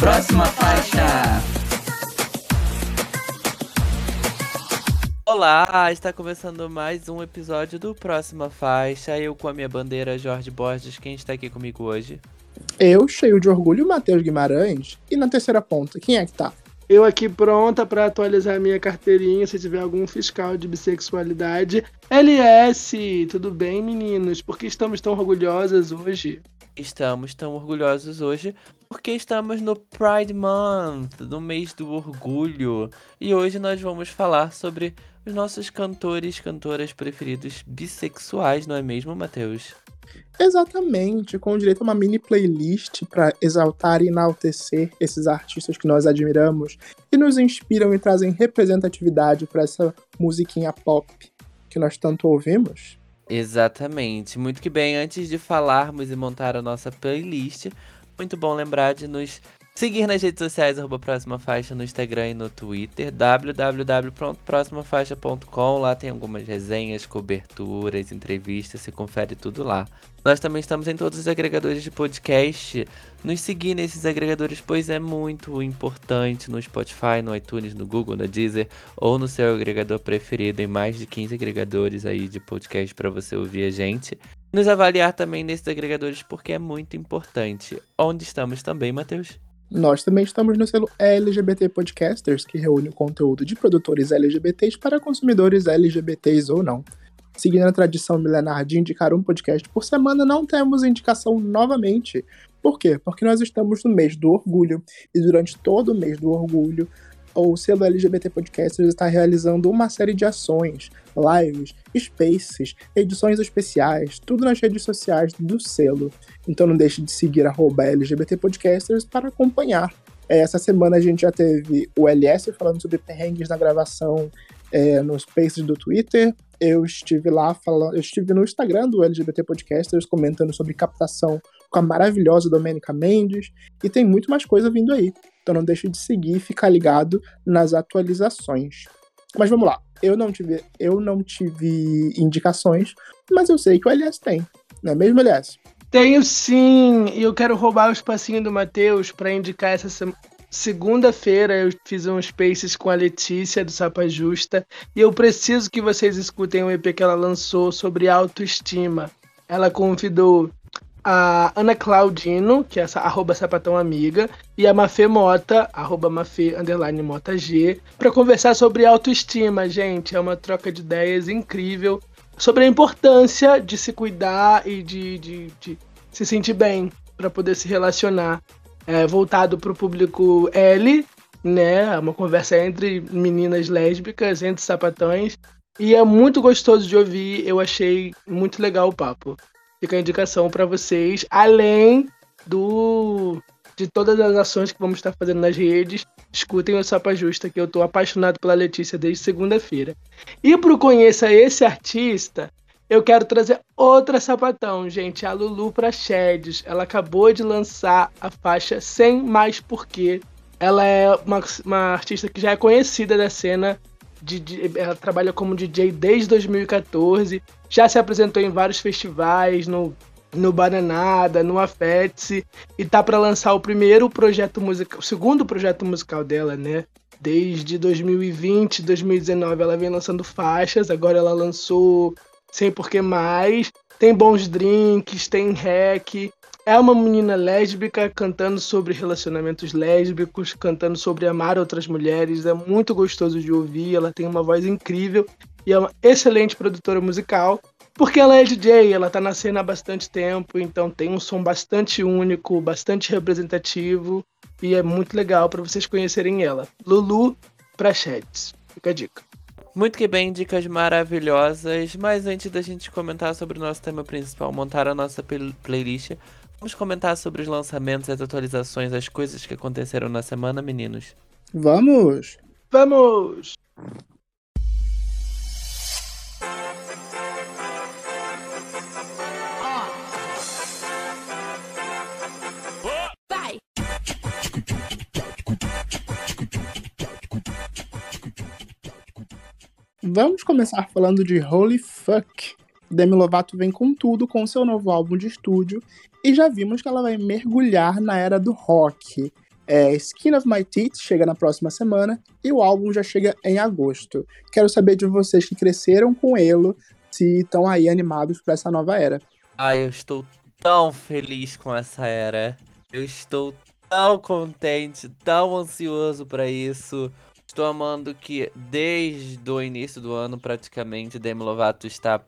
Próxima faixa. Olá, está começando mais um episódio do Próxima Faixa. Eu com a minha bandeira Jorge Borges. Quem está aqui comigo hoje? Eu, cheio de orgulho, Matheus Guimarães. E na terceira ponta, quem é que tá? Eu aqui pronta para atualizar minha carteirinha se tiver algum fiscal de bissexualidade. LS, tudo bem, meninos? Por que estamos tão orgulhosas hoje? Estamos tão orgulhosos hoje porque estamos no Pride Month, no mês do orgulho. E hoje nós vamos falar sobre os nossos cantores, cantoras preferidos bissexuais, não é mesmo, Matheus? Exatamente, com direito a uma mini playlist para exaltar e enaltecer esses artistas que nós admiramos e nos inspiram e trazem representatividade para essa musiquinha pop que nós tanto ouvimos. Exatamente. Muito que bem, antes de falarmos e montar a nossa playlist, muito bom lembrar de nos seguir nas redes sociais, arroba Próxima Faixa, no Instagram e no Twitter, www.proximafaixa.com, lá tem algumas resenhas, coberturas, entrevistas, se confere tudo lá. Nós também estamos em todos os agregadores de podcast. Nos seguir nesses agregadores, pois é muito importante no Spotify, no iTunes, no Google, no Deezer ou no seu agregador preferido, em mais de 15 agregadores aí de podcast para você ouvir a gente. Nos avaliar também nesses agregadores porque é muito importante. Onde estamos também, Matheus? Nós também estamos no selo LGBT Podcasters, que reúne o conteúdo de produtores LGBTs para consumidores LGBTs ou não. Seguindo a tradição milenar de indicar um podcast por semana, não temos indicação novamente. Por quê? Porque nós estamos no mês do orgulho e durante todo o mês do orgulho, o selo LGBT Podcasters está realizando uma série de ações, lives, spaces, edições especiais, tudo nas redes sociais do selo. Então não deixe de seguir LGBT Podcasters para acompanhar. Essa semana a gente já teve o LS falando sobre perrengues na gravação é, nos spaces do Twitter. Eu estive lá falando, eu estive no Instagram do LGBT Podcasters comentando sobre captação com a maravilhosa Domênica Mendes e tem muito mais coisa vindo aí. Então não deixe de seguir e ficar ligado nas atualizações. Mas vamos lá. Eu não tive, eu não tive indicações, mas eu sei que o LS tem. Não é mesmo, LS? Tenho sim, e eu quero roubar o espacinho do Matheus para indicar essa semana. Segunda-feira eu fiz um Spaces com a Letícia do Sapa Justa e eu preciso que vocês escutem o EP que ela lançou sobre autoestima. Ela convidou a Ana Claudino, que é essa arroba sapatão amiga, e a Mafê Mota, arroba Mafê underline Mota G, para conversar sobre autoestima, gente. É uma troca de ideias incrível sobre a importância de se cuidar e de, de, de se sentir bem para poder se relacionar. É, voltado para o público L, né? Uma conversa entre meninas lésbicas, entre sapatões. E é muito gostoso de ouvir. Eu achei muito legal o papo. Fica a indicação para vocês, além do de todas as ações que vamos estar fazendo nas redes. Escutem o Sapa Justa, que eu estou apaixonado pela Letícia desde segunda-feira. E para o Conheça Esse Artista, eu quero trazer outra sapatão, gente, a Lulu Prachedes. Ela acabou de lançar a faixa Sem Mais Porquê. Ela é uma, uma artista que já é conhecida da cena ela trabalha como DJ desde 2014, já se apresentou em vários festivais, no, no Bananada, no Afetse, e tá para lançar o primeiro projeto musical, o segundo projeto musical dela, né? Desde 2020, 2019 ela vem lançando faixas, agora ela lançou Sem Porquê Mais, tem bons drinks, tem hack, é uma menina lésbica cantando sobre relacionamentos lésbicos, cantando sobre amar outras mulheres. É muito gostoso de ouvir. Ela tem uma voz incrível e é uma excelente produtora musical. Porque ela é DJ, ela tá na cena há bastante tempo, então tem um som bastante único, bastante representativo e é muito legal para vocês conhecerem ela. Lulu Prachetes. Fica a dica. Muito que bem, dicas maravilhosas. Mas antes da gente comentar sobre o nosso tema principal, montar a nossa playlist, Vamos comentar sobre os lançamentos, as atualizações, as coisas que aconteceram na semana, meninos? Vamos! Vamos! Vamos começar falando de Holy Fuck. Demi Lovato vem com tudo com seu novo álbum de estúdio e já vimos que ela vai mergulhar na era do rock. É, Skin of My Teeth chega na próxima semana e o álbum já chega em agosto. Quero saber de vocês que cresceram com ele, se estão aí animados para essa nova era. Ah, eu estou tão feliz com essa era. Eu estou tão contente, tão ansioso para isso. Estou amando que desde o início do ano, praticamente, Demi Lovato está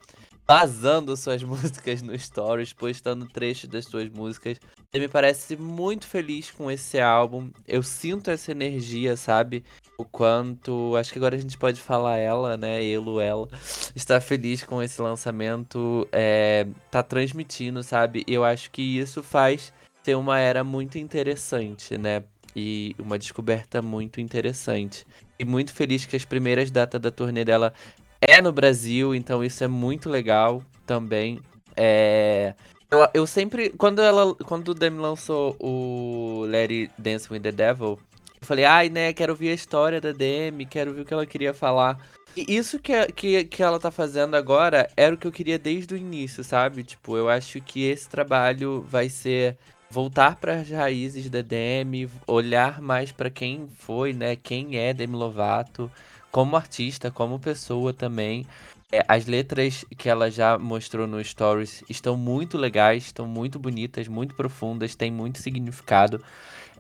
vazando suas músicas no Stories, postando trechos das suas músicas. Ele me parece muito feliz com esse álbum. Eu sinto essa energia, sabe? O quanto. Acho que agora a gente pode falar ela, né? Ele, ela. Está feliz com esse lançamento. É, tá transmitindo, sabe? Eu acho que isso faz ter uma era muito interessante, né? E uma descoberta muito interessante. E muito feliz que as primeiras datas da turnê dela é no Brasil, então isso é muito legal também. É... Eu, eu sempre. Quando ela. Quando o Demi lançou o Let Dance with the Devil, eu falei, ai, né, quero ouvir a história da Demi, quero ver o que ela queria falar. E isso que, que, que ela tá fazendo agora era o que eu queria desde o início, sabe? Tipo, eu acho que esse trabalho vai ser voltar para as raízes da Demi, olhar mais para quem foi, né? Quem é Demi Lovato, como artista, como pessoa também. É, as letras que ela já mostrou no Stories estão muito legais, estão muito bonitas, muito profundas, têm muito significado.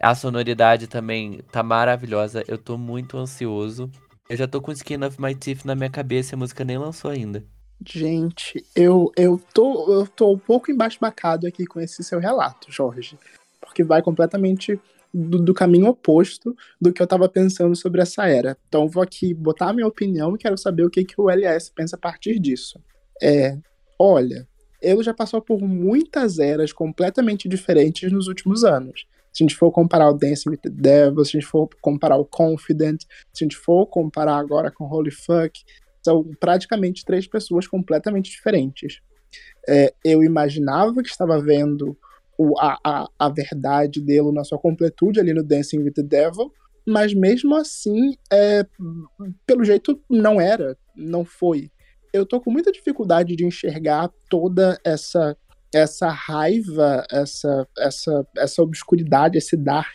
A sonoridade também tá maravilhosa. Eu tô muito ansioso. Eu já tô com Skin of My Teeth na minha cabeça e a música nem lançou ainda. Gente, eu, eu, tô, eu tô um pouco embasbacado aqui com esse seu relato, Jorge. Porque vai completamente do, do, caminho oposto do que eu tava pensando sobre essa era. Então vou aqui botar a minha opinião e quero saber o que, que o LS pensa a partir disso. É, olha, ele já passou por muitas eras completamente diferentes nos últimos anos. Se a gente for comparar o Dancing with the Devil, se a gente for comparar o Confident, se a gente for comparar agora com Holy Fuck, são praticamente três pessoas completamente diferentes. É, eu imaginava que estava vendo o, a, a, a verdade dele na sua completude ali no Dancing with the Devil, mas mesmo assim, é, pelo jeito, não era, não foi. Eu tô com muita dificuldade de enxergar toda essa essa raiva, essa essa essa obscuridade, esse dark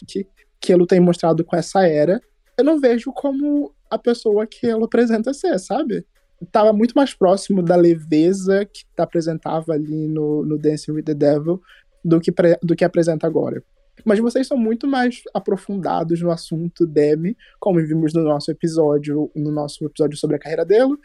que ele tem mostrado com essa era. Eu não vejo como a pessoa que ela apresenta ser, sabe? Tava muito mais próximo da leveza que apresentava ali no, no Dancing with the Devil do que, do que apresenta agora. Mas vocês são muito mais aprofundados no assunto Demi, como vimos no nosso episódio, no nosso episódio sobre a carreira dele.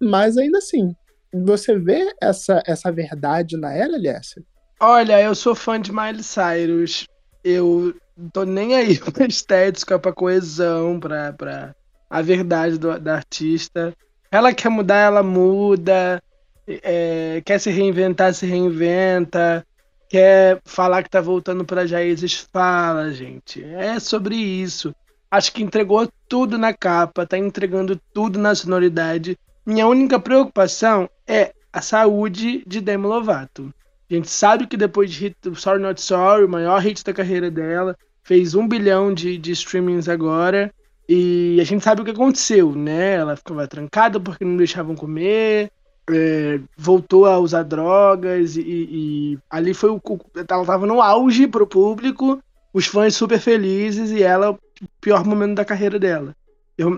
Mas ainda assim, você vê essa, essa verdade na ela, Alice? Olha, eu sou fã de Miley Cyrus. Eu tô nem aí pra estética, pra coesão, pra, pra a verdade do, da artista. Ela quer mudar, ela muda. É, quer se reinventar, se reinventa. Quer falar que tá voltando pra Jaízes, fala, gente. É sobre isso. Acho que entregou tudo na capa, tá entregando tudo na sonoridade. Minha única preocupação é a saúde de Demi Lovato. A gente sabe que depois de hit, Sorry Not Sorry, o maior hit da carreira dela, fez um bilhão de, de streamings agora. E a gente sabe o que aconteceu, né? Ela ficava trancada porque não deixavam comer, é, voltou a usar drogas e, e ali foi o. Ela tava no auge pro público, os fãs super felizes e ela, pior momento da carreira dela. Eu,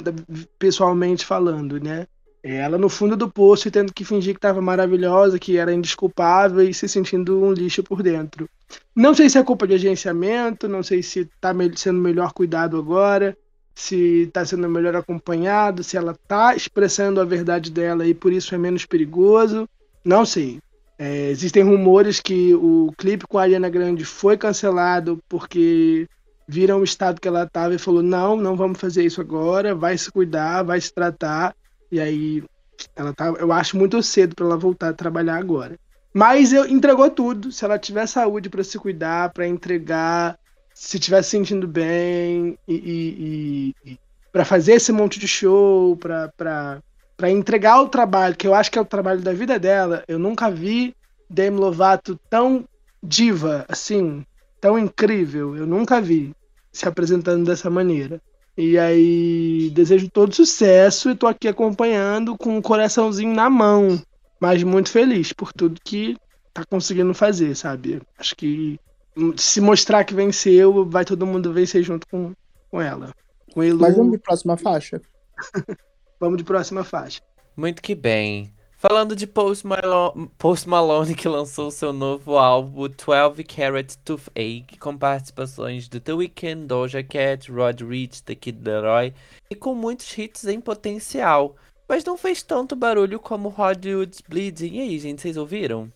pessoalmente falando, né? Ela no fundo do poço e tendo que fingir que estava maravilhosa, que era indesculpável e se sentindo um lixo por dentro. Não sei se é culpa de agenciamento, não sei se está sendo melhor cuidado agora, se está sendo melhor acompanhado, se ela está expressando a verdade dela e por isso é menos perigoso. Não sei. É, existem rumores que o clipe com a Ariana Grande foi cancelado porque viram o estado que ela estava e falou: não, não vamos fazer isso agora, vai se cuidar, vai se tratar. E aí ela tá, eu acho muito cedo para ela voltar a trabalhar agora. Mas eu entregou tudo. Se ela tiver saúde para se cuidar, para entregar, se estiver se sentindo bem e, e, e para fazer esse monte de show, para entregar o trabalho, que eu acho que é o trabalho da vida dela, eu nunca vi Demi Lovato tão diva, assim, tão incrível. Eu nunca vi se apresentando dessa maneira. E aí, desejo todo sucesso e tô aqui acompanhando com o um coraçãozinho na mão, mas muito feliz por tudo que tá conseguindo fazer, sabe? Acho que se mostrar que venceu, vai todo mundo vencer junto com, com ela. Com Elu... Mas vamos de próxima faixa? vamos de próxima faixa. Muito que bem. Falando de Post Malone, Post Malone, que lançou seu novo álbum 12 Carat Toothache, com participações de The Weeknd, Doja Cat, Rod Rich, The Kid Leroy, e com muitos hits em potencial. Mas não fez tanto barulho como Hollywood's Bleeding. E aí, gente, vocês ouviram?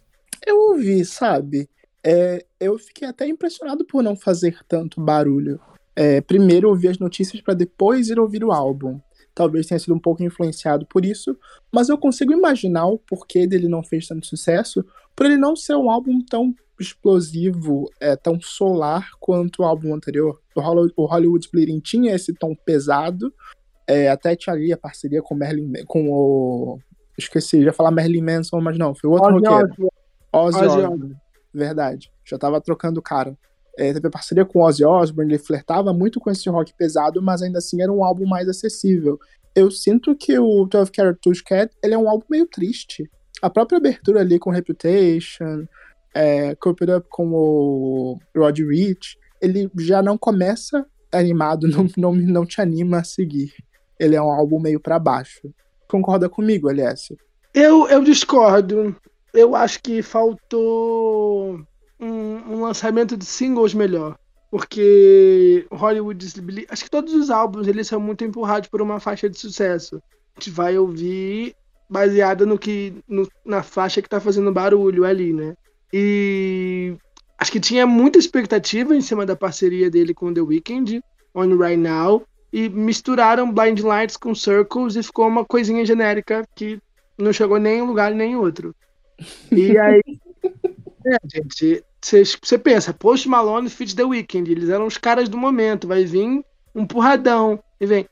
Eu ouvi, sabe? É, eu fiquei até impressionado por não fazer tanto barulho. É, primeiro ouvir as notícias para depois ir ouvir o álbum. Talvez tenha sido um pouco influenciado por isso, mas eu consigo imaginar o porquê dele não fez tanto sucesso, por ele não ser um álbum tão explosivo, é, tão solar quanto o álbum anterior. O Hollywood Bleeding tinha esse tom pesado, é, até tinha ali a parceria com Merlin, com o. Esqueci, já falar Merlin Manson, mas não, foi outro Ozzy roqueiro. Ozzy Osbourne. Verdade. Já tava trocando cara. É, teve parceria com Ozzy Osbourne, ele flertava muito com esse rock pesado, mas ainda assim era um álbum mais acessível. Eu sinto que o 12 Carat Cat ele é um álbum meio triste. A própria abertura ali com Reputation, é, Up com o Rod Rich, ele já não começa animado, não, não, não te anima a seguir ele é um álbum meio para baixo. Concorda comigo, Alice? Eu, eu discordo. Eu acho que faltou um, um lançamento de singles melhor. Porque Hollywood acho que todos os álbuns eles são muito empurrados por uma faixa de sucesso. A gente vai ouvir baseada no que no, na faixa que tá fazendo barulho ali, né? E acho que tinha muita expectativa em cima da parceria dele com The Weeknd, On Right Now, e misturaram Blind Lights com Circles e ficou uma coisinha genérica que não chegou nem em um lugar nem em outro. E aí, é, gente, você pensa, Post Malone Fit The Weeknd, eles eram os caras do momento, vai vir um porradão e vem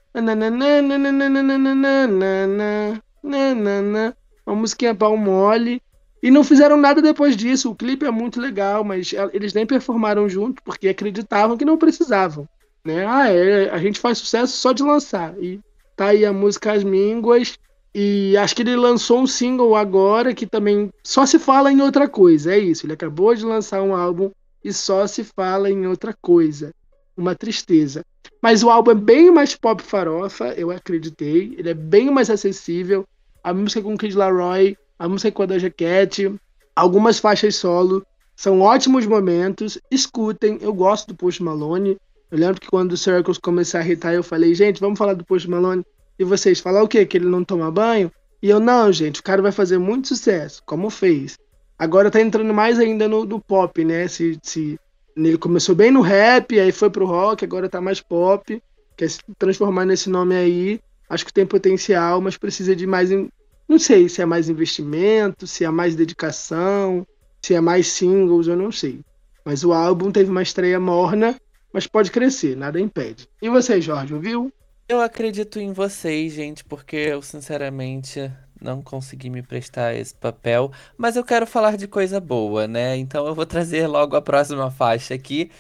uma musiquinha pau mole e não fizeram nada depois disso. O clipe é muito legal, mas eles nem performaram junto porque acreditavam que não precisavam né? Ah, é, a gente faz sucesso só de lançar. E tá aí a música As Mínguas. E acho que ele lançou um single agora que também só se fala em outra coisa. É isso. Ele acabou de lançar um álbum e só se fala em outra coisa. Uma tristeza. Mas o álbum é bem mais pop farofa, eu acreditei. Ele é bem mais acessível. A música com Kid Laroi, a música com a Doja Cat, algumas faixas solo. São ótimos momentos. Escutem, eu gosto do Post Malone. Eu lembro que quando o Circles começou a irritar, eu falei, gente, vamos falar do Post Malone. E vocês, falar o quê? Que ele não toma banho? E eu, não, gente, o cara vai fazer muito sucesso, como fez. Agora tá entrando mais ainda no, no pop, né? Se, se, ele começou bem no rap, aí foi pro rock, agora tá mais pop. Quer se transformar nesse nome aí. Acho que tem potencial, mas precisa de mais. Não sei se é mais investimento, se é mais dedicação, se é mais singles, eu não sei. Mas o álbum teve uma estreia morna mas pode crescer, nada impede. E você, Jorge, ouviu? Eu acredito em vocês, gente, porque eu sinceramente não consegui me prestar esse papel, mas eu quero falar de coisa boa, né? Então eu vou trazer logo a próxima faixa aqui,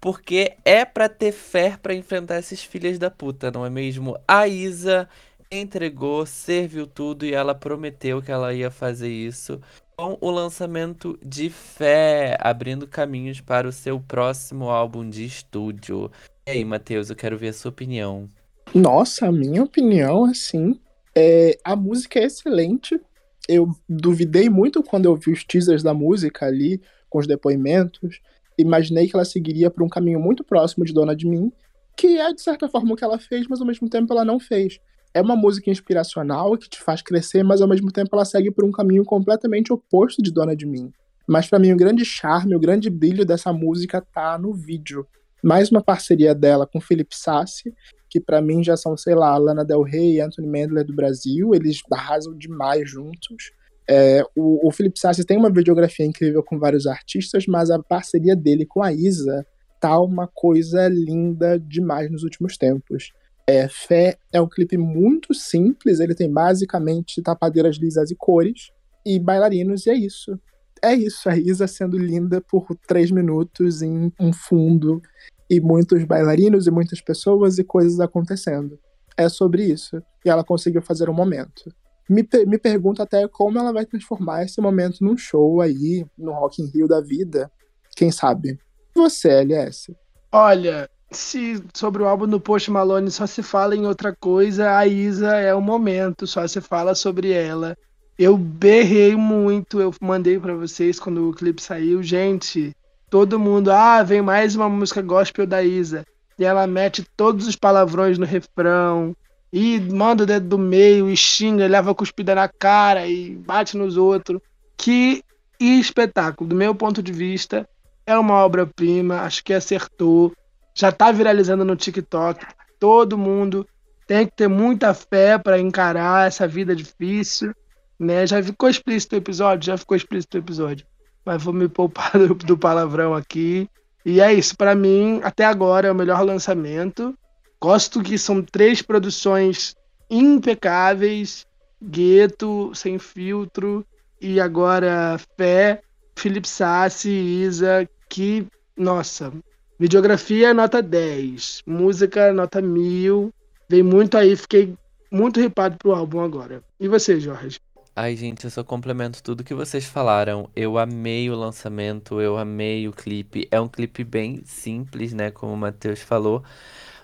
porque é para ter fé para enfrentar esses filhos da puta, não é mesmo? A Isa entregou, serviu tudo e ela prometeu que ela ia fazer isso com o lançamento de Fé, abrindo caminhos para o seu próximo álbum de estúdio. E aí, Matheus, eu quero ver a sua opinião. Nossa, a minha opinião, assim, é a música é excelente. Eu duvidei muito quando eu vi os teasers da música ali, com os depoimentos. Imaginei que ela seguiria por um caminho muito próximo de Dona de Mim, que é de certa forma o que ela fez, mas ao mesmo tempo ela não fez é uma música inspiracional que te faz crescer, mas ao mesmo tempo ela segue por um caminho completamente oposto de Dona de Mim. Mas para mim o grande charme, o grande brilho dessa música tá no vídeo. Mais uma parceria dela com Felipe Sassi, que para mim já são, sei lá, Lana Del Rey e Anthony Mandler do Brasil, eles arrasam demais juntos. É, o, o Felipe Sassi tem uma videografia incrível com vários artistas, mas a parceria dele com a Isa tá uma coisa linda demais nos últimos tempos. É, Fé é um clipe muito simples, ele tem basicamente tapadeiras lisas e cores e bailarinos, e é isso. É isso, a Isa sendo linda por três minutos em um fundo e muitos bailarinos e muitas pessoas e coisas acontecendo. É sobre isso. E ela conseguiu fazer um momento. Me, me pergunto até como ela vai transformar esse momento num show aí, no Rock in Rio da vida. Quem sabe? você, LS? Olha, se sobre o álbum do Post Malone só se fala em outra coisa, a Isa é o momento, só se fala sobre ela. Eu berrei muito, eu mandei para vocês quando o clipe saiu, gente, todo mundo, ah, vem mais uma música gospel da Isa. E ela mete todos os palavrões no refrão, e manda o dedo do meio, e xinga, e leva a cuspida na cara, e bate nos outros. Que espetáculo, do meu ponto de vista, é uma obra-prima, acho que acertou. Já tá viralizando no TikTok. Todo mundo tem que ter muita fé para encarar essa vida difícil, né? Já ficou explícito o episódio, já ficou explícito o episódio. Mas vou me poupar do, do palavrão aqui. E é isso, para mim, até agora é o melhor lançamento. Gosto que são três produções impecáveis: Gueto, Sem Filtro e agora Fé, Felipe Sassi, Isa, que, nossa, videografia nota 10, música nota 1000. Vem muito aí, fiquei muito ripado pro álbum agora. E você, Jorge? Ai, gente, eu só complemento tudo que vocês falaram. Eu amei o lançamento, eu amei o clipe. É um clipe bem simples, né? Como o Matheus falou.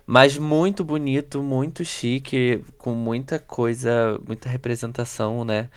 Mas muito bonito, muito chique, com muita coisa, muita representação, né?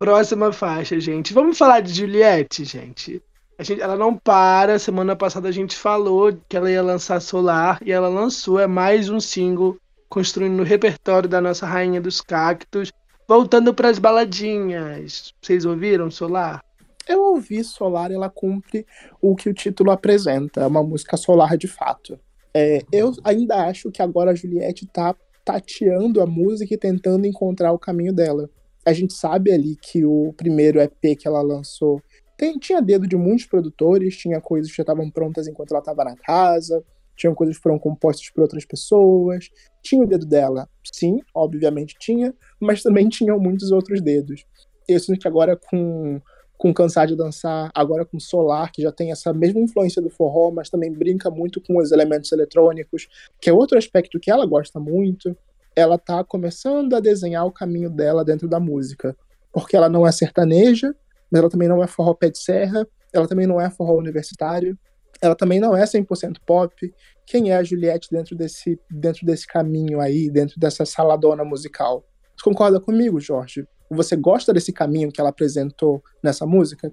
Próxima faixa, gente. Vamos falar de Juliette, gente. A gente, ela não para. Semana passada a gente falou que ela ia lançar Solar e ela lançou. É mais um single construindo o repertório da nossa rainha dos cactos. Voltando para as baladinhas. Vocês ouviram Solar? Eu ouvi Solar ela cumpre o que o título apresenta, é uma música solar de fato. É, eu ainda acho que agora a Juliette tá tateando a música e tentando encontrar o caminho dela. A gente sabe ali que o primeiro EP que ela lançou tem, tinha dedo de muitos produtores, tinha coisas que já estavam prontas enquanto ela estava na casa, tinham coisas que foram compostas por outras pessoas. Tinha o dedo dela, sim, obviamente tinha, mas também tinham muitos outros dedos. Eu sinto que agora com com Cansar de Dançar, agora com Solar, que já tem essa mesma influência do forró, mas também brinca muito com os elementos eletrônicos, que é outro aspecto que ela gosta muito. Ela tá começando a desenhar o caminho dela dentro da música, porque ela não é sertaneja, mas ela também não é forró pé de serra, ela também não é forró universitário, ela também não é 100% pop. Quem é a Juliette dentro desse, dentro desse caminho aí, dentro dessa saladona musical? Concorda comigo, Jorge? Você gosta desse caminho que ela apresentou nessa música?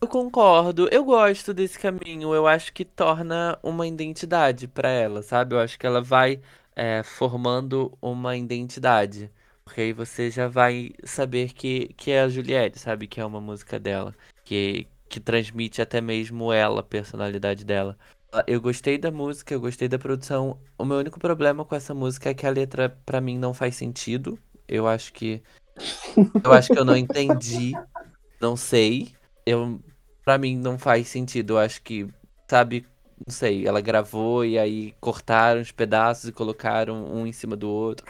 Eu concordo, eu gosto desse caminho. Eu acho que torna uma identidade para ela, sabe? Eu acho que ela vai é, formando uma identidade. Porque aí você já vai saber que, que é a Juliette, sabe? Que é uma música dela. Que, que transmite até mesmo ela, a personalidade dela. Eu gostei da música, eu gostei da produção. O meu único problema com essa música é que a letra, para mim, não faz sentido. Eu acho que. Eu acho que eu não entendi. Não sei. Eu, pra mim, não faz sentido. Eu acho que, sabe, não sei, ela gravou e aí cortaram os pedaços e colocaram um em cima do outro.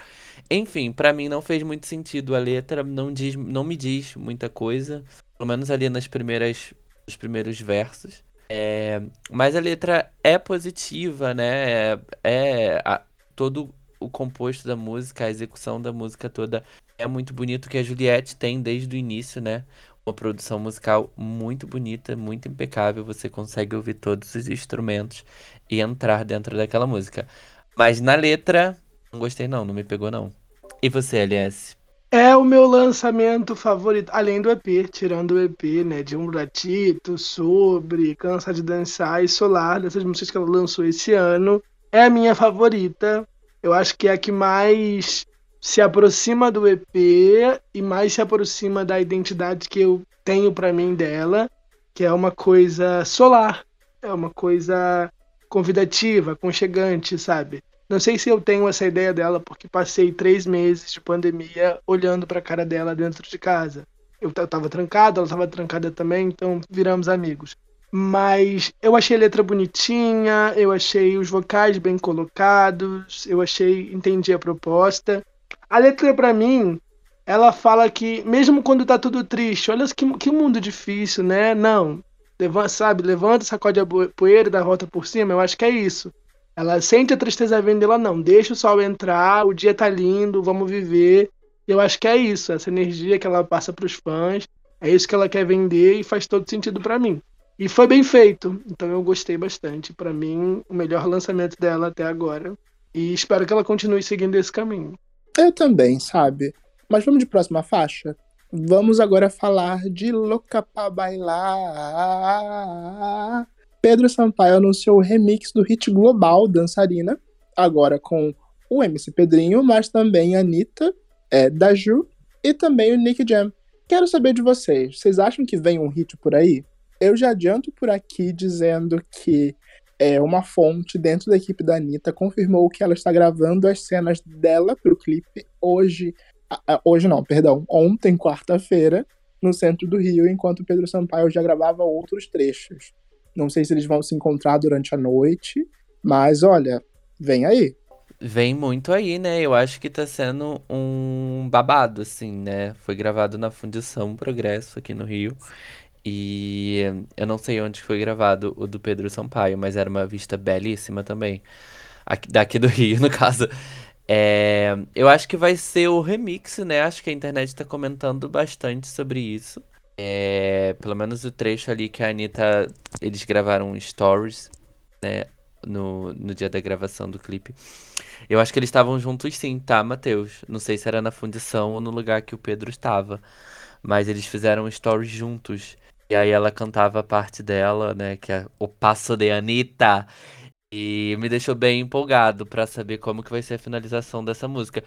Enfim, para mim não fez muito sentido. A letra não diz, não me diz muita coisa, pelo menos ali nas primeiras, nos primeiros versos. É, mas a letra é positiva, né? É, é a, todo o composto da música, a execução da música toda é muito bonito que a Juliette tem desde o início, né? Uma produção musical muito bonita, muito impecável. Você consegue ouvir todos os instrumentos e entrar dentro daquela música. Mas na letra, não gostei não, não me pegou não. E você, LS? É o meu lançamento favorito, além do EP, tirando o EP, né, de um ratito, sobre, Cansa de Dançar e Solar, dessas músicas que ela lançou esse ano, é a minha favorita. Eu acho que é a que mais se aproxima do EP e mais se aproxima da identidade que eu tenho para mim dela, que é uma coisa solar, é uma coisa convidativa, aconchegante, sabe? Não sei se eu tenho essa ideia dela porque passei três meses de pandemia olhando para a cara dela dentro de casa. Eu tava trancado, ela tava trancada também, então viramos amigos. Mas eu achei a letra bonitinha, eu achei os vocais bem colocados, eu achei, entendi a proposta. A letra para mim, ela fala que mesmo quando tá tudo triste, olha que, que mundo difícil, né? Não, levanta, sabe, levanta, sacode a poeira e dá a volta por cima, eu acho que é isso. Ela sente a tristeza vindo dela, não. Deixa o sol entrar, o dia tá lindo, vamos viver. Eu acho que é isso, essa energia que ela passa para os fãs. É isso que ela quer vender e faz todo sentido para mim. E foi bem feito, então eu gostei bastante. Para mim, o melhor lançamento dela até agora. E espero que ela continue seguindo esse caminho. Eu também, sabe? Mas vamos de próxima faixa? Vamos agora falar de Louca pra Bailar. Pedro Sampaio anunciou o remix do hit global Dançarina, agora com o MC Pedrinho, mas também a Anitta, é, da Ju e também o Nick Jam. Quero saber de vocês, vocês acham que vem um hit por aí? Eu já adianto por aqui dizendo que é, uma fonte dentro da equipe da Anitta confirmou que ela está gravando as cenas dela para o clipe hoje, hoje não, perdão, ontem, quarta-feira, no centro do Rio, enquanto Pedro Sampaio já gravava outros trechos. Não sei se eles vão se encontrar durante a noite, mas olha, vem aí. Vem muito aí, né? Eu acho que tá sendo um babado, assim, né? Foi gravado na Fundição Progresso aqui no Rio. E eu não sei onde foi gravado o do Pedro Sampaio, mas era uma vista belíssima também. Aqui, daqui do Rio, no caso. É, eu acho que vai ser o remix, né? Acho que a internet tá comentando bastante sobre isso. É, pelo menos o trecho ali que a Anitta. Eles gravaram stories, né? No, no dia da gravação do clipe. Eu acho que eles estavam juntos sim, tá, Matheus? Não sei se era na fundição ou no lugar que o Pedro estava. Mas eles fizeram stories juntos. E aí ela cantava a parte dela, né? Que é o passo de Anitta. E me deixou bem empolgado para saber como que vai ser a finalização dessa música.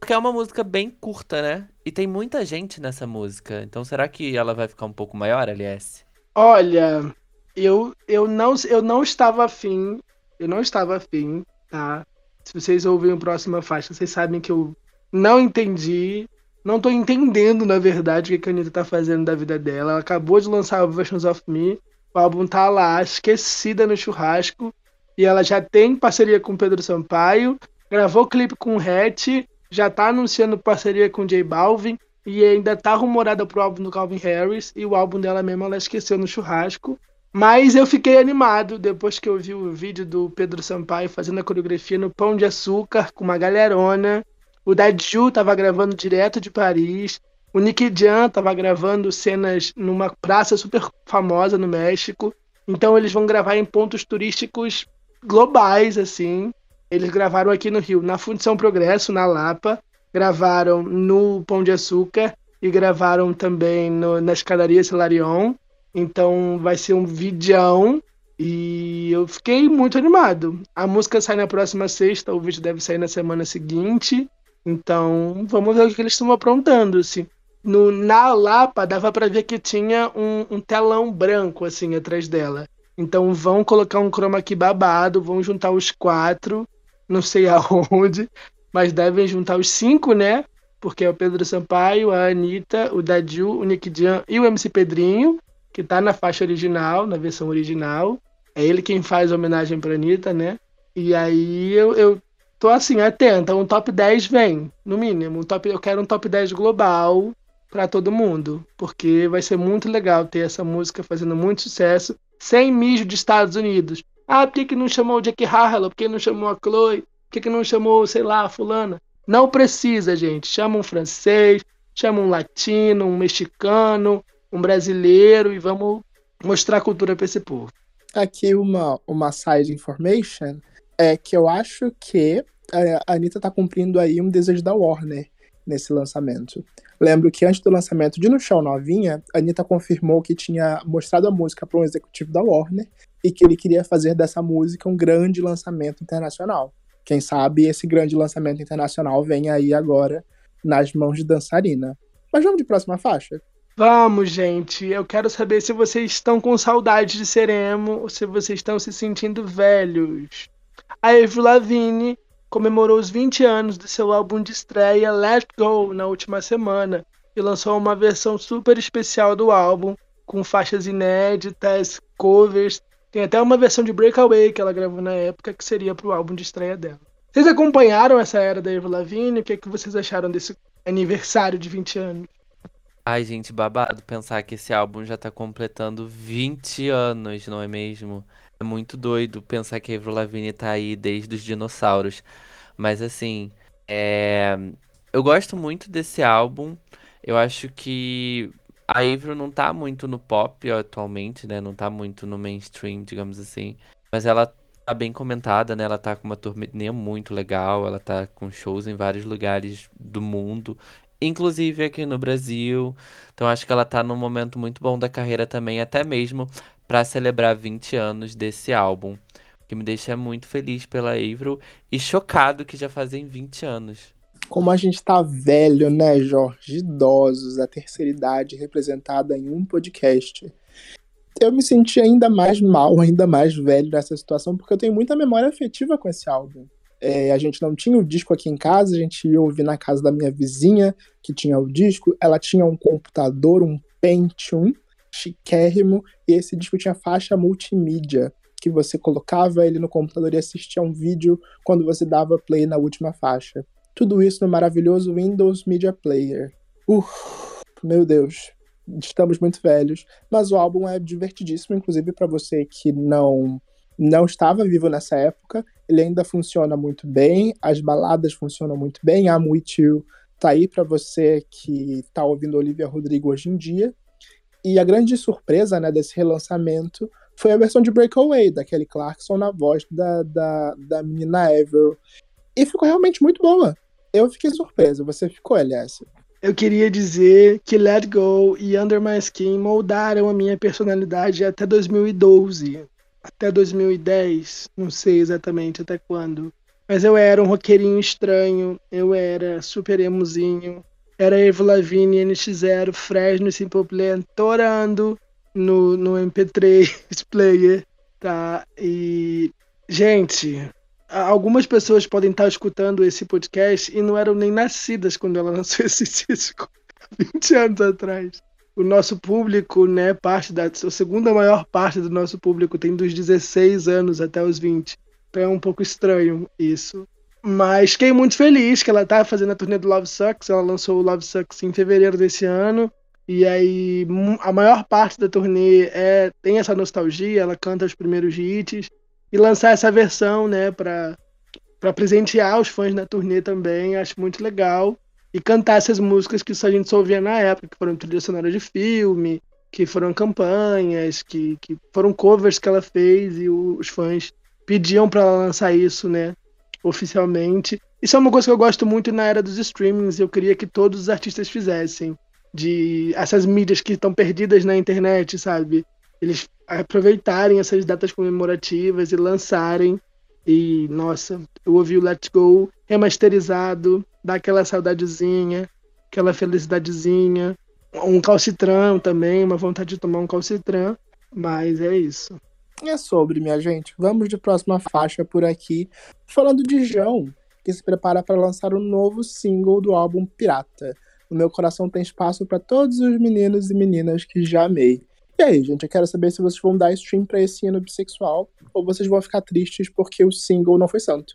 Porque é uma música bem curta, né? E tem muita gente nessa música. Então será que ela vai ficar um pouco maior, LS? Olha, eu, eu, não, eu não estava afim. Eu não estava afim, tá? Se vocês ouvirem a próxima faixa, vocês sabem que eu não entendi não tô entendendo, na verdade, o que a Anitta tá fazendo da vida dela. Ela acabou de lançar o Versions of Me. O álbum tá lá, esquecida no churrasco. E ela já tem parceria com Pedro Sampaio. Gravou clipe com o Hatch. Já tá anunciando parceria com J Balvin. E ainda tá rumorada pro álbum do Calvin Harris. E o álbum dela mesma ela esqueceu no churrasco. Mas eu fiquei animado depois que eu vi o vídeo do Pedro Sampaio fazendo a coreografia no Pão de Açúcar com uma galerona. O Dadju tava gravando direto de Paris. O Nick Jan tava gravando cenas numa praça super famosa no México. Então eles vão gravar em pontos turísticos globais, assim. Eles gravaram aqui no Rio, na Fundição Progresso, na Lapa. Gravaram no Pão de Açúcar e gravaram também no, na escadaria Celarion. Então vai ser um videão e eu fiquei muito animado. A música sai na próxima sexta, o vídeo deve sair na semana seguinte. Então, vamos ver o que eles estão aprontando, assim. No, na Lapa, dava para ver que tinha um, um, telão branco, assim, atrás dela. Então, vão colocar um chroma key babado, vão juntar os quatro, não sei aonde, mas devem juntar os cinco, né? Porque é o Pedro Sampaio, a Anitta, o Dadiu, o Nick Jan e o MC Pedrinho, que tá na faixa original, na versão original. É ele quem faz a homenagem pra Anitta, né? E aí eu, eu tô assim, atenta. Um top 10 vem, no mínimo. Um top, eu quero um top 10 global para todo mundo. Porque vai ser muito legal ter essa música fazendo muito sucesso, sem mijo de Estados Unidos. Ah, por que, que não chamou Jack Harlow? Por que não chamou a Chloe? Por que, que não chamou, sei lá, a fulana? Não precisa, gente. Chama um francês, chama um latino, um mexicano, um brasileiro e vamos mostrar a cultura para esse povo. Aqui uma, uma side information é que eu acho que a Anitta tá cumprindo aí um desejo da Warner nesse lançamento. Lembro que antes do lançamento de No Chão Novinha, a Anitta confirmou que tinha mostrado a música para um executivo da Warner e que ele queria fazer dessa música um grande lançamento internacional. Quem sabe esse grande lançamento internacional vem aí agora nas mãos de dançarina. Mas vamos de próxima faixa? Vamos, gente. Eu quero saber se vocês estão com saudade de ser emo ou se vocês estão se sentindo velhos. A Avril Lavigne comemorou os 20 anos de seu álbum de estreia Let Go na última semana e lançou uma versão super especial do álbum com faixas inéditas, covers. Tem até uma versão de Breakaway que ela gravou na época que seria para o álbum de estreia dela. Vocês acompanharam essa era da Avril Lavigne? O que, é que vocês acharam desse aniversário de 20 anos? Ai, gente, babado pensar que esse álbum já tá completando 20 anos, não é mesmo? É muito doido pensar que a Avril Lavigne tá aí desde os dinossauros. Mas assim, é... eu gosto muito desse álbum. Eu acho que a Avril não tá muito no pop atualmente, né? Não tá muito no mainstream, digamos assim. Mas ela tá bem comentada, né? Ela tá com uma turnê muito legal, ela tá com shows em vários lugares do mundo, inclusive aqui no Brasil. Então acho que ela tá num momento muito bom da carreira também, até mesmo para celebrar 20 anos desse álbum, que me deixa muito feliz pela Avril e chocado que já fazem 20 anos. Como a gente tá velho, né, Jorge? Idosos, a terceira idade representada em um podcast eu me senti ainda mais mal, ainda mais velho nessa situação, porque eu tenho muita memória afetiva com esse álbum. É, a gente não tinha o disco aqui em casa, a gente ia ouvir na casa da minha vizinha, que tinha o disco. Ela tinha um computador, um Pentium, chiquérrimo, e esse disco tinha faixa multimídia, que você colocava ele no computador e assistia um vídeo quando você dava play na última faixa. Tudo isso no maravilhoso Windows Media Player. Uf, meu Deus, estamos muito velhos, mas o álbum é divertidíssimo, inclusive para você que não não estava vivo nessa época, ele ainda funciona muito bem, as baladas funcionam muito bem, With You tá aí para você que tá ouvindo Olivia Rodrigo hoje em dia. E a grande surpresa, né, desse relançamento foi a versão de Breakaway, da Kelly Clarkson na voz da, da, da menina Ever. E ficou realmente muito boa. Eu fiquei surpresa. Você ficou, LS? eu queria dizer que Let Go e Under My Skin moldaram a minha personalidade até 2012, até 2010, não sei exatamente até quando. Mas eu era um roqueirinho estranho, eu era super emozinho, era Evo Lavigne, NX0, Fresno Simple Plan torando no, no MP3 player, tá? E, gente, algumas pessoas podem estar escutando esse podcast e não eram nem nascidas quando ela lançou esse disco, 20 anos atrás. O nosso público, né, parte da a segunda maior parte do nosso público tem dos 16 anos até os 20. Então é um pouco estranho isso. Mas fiquei muito feliz que ela tá fazendo a turnê do Love Sucks. Ela lançou o Love Sucks em fevereiro desse ano. E aí a maior parte da turnê é tem essa nostalgia, ela canta os primeiros hits e lançar essa versão, né, para para presentear os fãs na turnê também, acho muito legal. E cantar essas músicas que só a gente só ouvia na época, que foram trilha sonora de filme, que foram campanhas, que, que foram covers que ela fez e os fãs pediam para ela lançar isso, né, oficialmente. Isso é uma coisa que eu gosto muito na era dos streamings, eu queria que todos os artistas fizessem, de essas mídias que estão perdidas na internet, sabe? Eles aproveitarem essas datas comemorativas e lançarem. E, nossa, eu ouvi o Let's Go remasterizado, dá aquela saudadezinha, aquela felicidadezinha. Um calcitrão também, uma vontade de tomar um calcitrão. Mas é isso. É sobre, minha gente. Vamos de próxima faixa por aqui. Falando de João, que se prepara para lançar um novo single do álbum Pirata. O meu coração tem espaço para todos os meninos e meninas que já amei. E aí, gente, eu quero saber se vocês vão dar stream pra esse hino bissexual ou vocês vão ficar tristes porque o single não foi santo.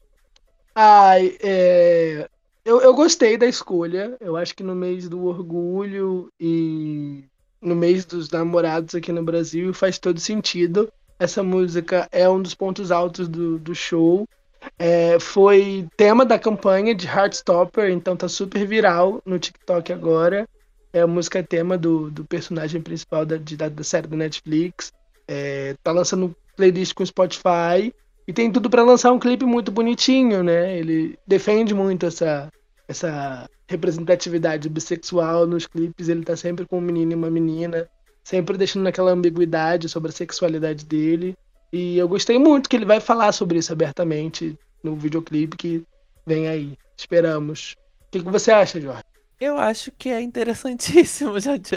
Ai, é... eu, eu gostei da escolha. Eu acho que no mês do orgulho e no mês dos namorados aqui no Brasil faz todo sentido. Essa música é um dos pontos altos do, do show. É, foi tema da campanha de Heartstopper, então tá super viral no TikTok agora. É a música tema do, do personagem principal da, da, da série da Netflix. É, tá lançando playlist com Spotify. E tem tudo para lançar um clipe muito bonitinho, né? Ele defende muito essa, essa representatividade bissexual nos clipes. Ele tá sempre com um menino e uma menina, sempre deixando aquela ambiguidade sobre a sexualidade dele. E eu gostei muito que ele vai falar sobre isso abertamente no videoclipe que vem aí. Esperamos. O que, que você acha, Jorge? Eu acho que é interessantíssimo, gente.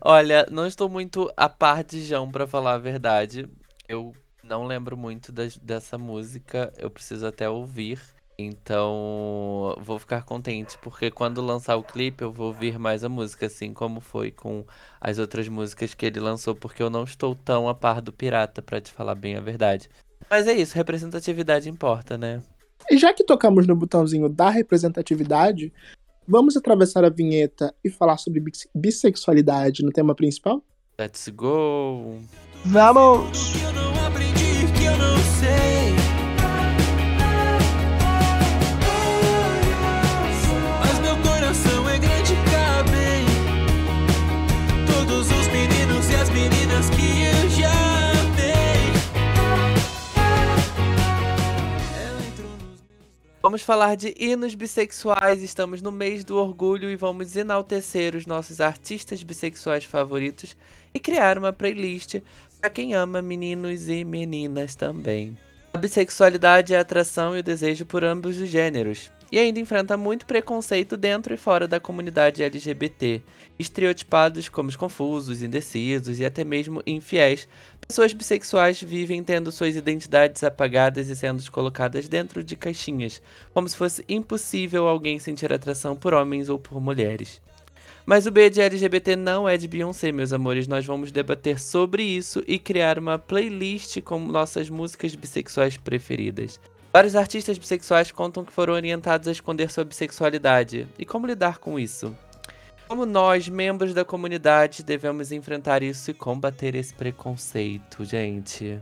Olha, não estou muito a par de João, pra falar a verdade. Eu não lembro muito das- dessa música, eu preciso até ouvir. Então, vou ficar contente, porque quando lançar o clipe eu vou ouvir mais a música, assim como foi com as outras músicas que ele lançou, porque eu não estou tão a par do Pirata, pra te falar bem a verdade. Mas é isso, representatividade importa, né? E já que tocamos no botãozinho da representatividade, Vamos atravessar a vinheta e falar sobre bissexualidade no tema principal? Let's go! Vamos! Vamos falar de hinos bissexuais, estamos no mês do orgulho e vamos enaltecer os nossos artistas bissexuais favoritos e criar uma playlist para quem ama meninos e meninas também. A bissexualidade é a atração e o desejo por ambos os gêneros, e ainda enfrenta muito preconceito dentro e fora da comunidade LGBT, estereotipados como os confusos, indecisos e até mesmo infiéis. Pessoas bissexuais vivem tendo suas identidades apagadas e sendo colocadas dentro de caixinhas, como se fosse impossível alguém sentir atração por homens ou por mulheres. Mas o B de LGBT não é de Beyoncé, meus amores. Nós vamos debater sobre isso e criar uma playlist com nossas músicas bissexuais preferidas. Vários artistas bissexuais contam que foram orientados a esconder sua bissexualidade. E como lidar com isso? Como nós, membros da comunidade, devemos enfrentar isso e combater esse preconceito, gente?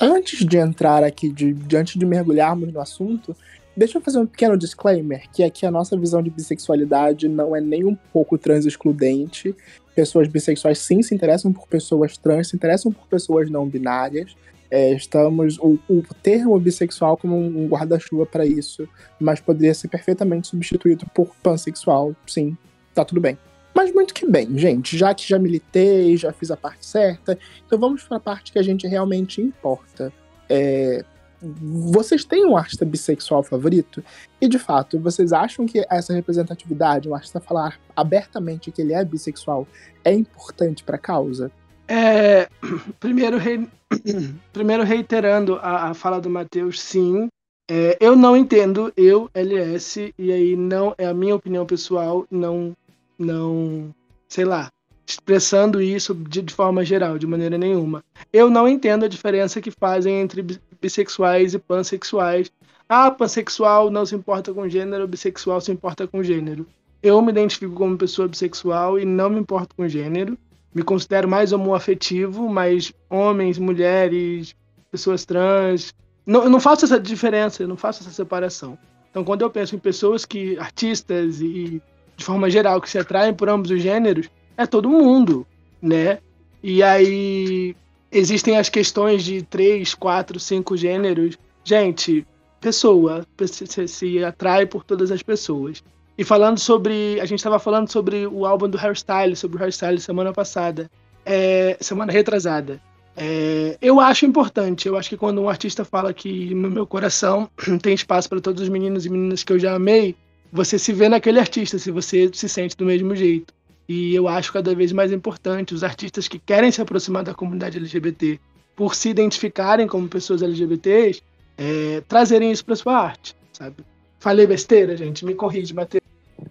Antes de entrar aqui, de, de antes de mergulharmos no assunto, deixa eu fazer um pequeno disclaimer, que aqui a nossa visão de bissexualidade não é nem um pouco trans-excludente. Pessoas bissexuais sim se interessam por pessoas trans, se interessam por pessoas não binárias. É, estamos o, o, termo bissexual como um guarda-chuva para isso, mas poderia ser perfeitamente substituído por pansexual, sim, tá tudo bem. Mas muito que bem, gente, já que já militei, já fiz a parte certa, então vamos para a parte que a gente realmente importa. É, vocês têm um artista bissexual favorito? E de fato, vocês acham que essa representatividade, um artista falar abertamente que ele é bissexual, é importante para a causa? É, primeiro, rei, primeiro reiterando a, a, fala do Matheus, sim. É, eu não entendo, eu, LS, e aí não é a minha opinião pessoal, não não, sei lá, expressando isso de, de, forma geral, de maneira nenhuma. Eu não entendo a diferença que fazem entre bissexuais e pansexuais. Ah, pansexual não se importa com gênero, bissexual se importa com gênero. Eu me identifico como pessoa bissexual e não me importo com gênero. Me considero mais homoafetivo, mas homens, mulheres, pessoas trans. Não, eu não faço essa diferença, eu não faço essa separação. Então, quando eu penso em pessoas que, artistas e de forma geral, que se atraem por ambos os gêneros, é todo mundo, né? E aí existem as questões de três, quatro, cinco gêneros. Gente, pessoa se, se atrai por todas as pessoas. E falando sobre. A gente estava falando sobre o álbum do Hairstyle, sobre o Hairstyle semana passada. É, semana retrasada. É, eu acho importante. Eu acho que quando um artista fala que no meu coração tem espaço para todos os meninos e meninas que eu já amei, você se vê naquele artista, se você se sente do mesmo jeito. E eu acho cada vez mais importante os artistas que querem se aproximar da comunidade LGBT, por se identificarem como pessoas LGBTs, é, trazerem isso para sua arte, sabe? Falei besteira, gente? Me corrige, Matheus.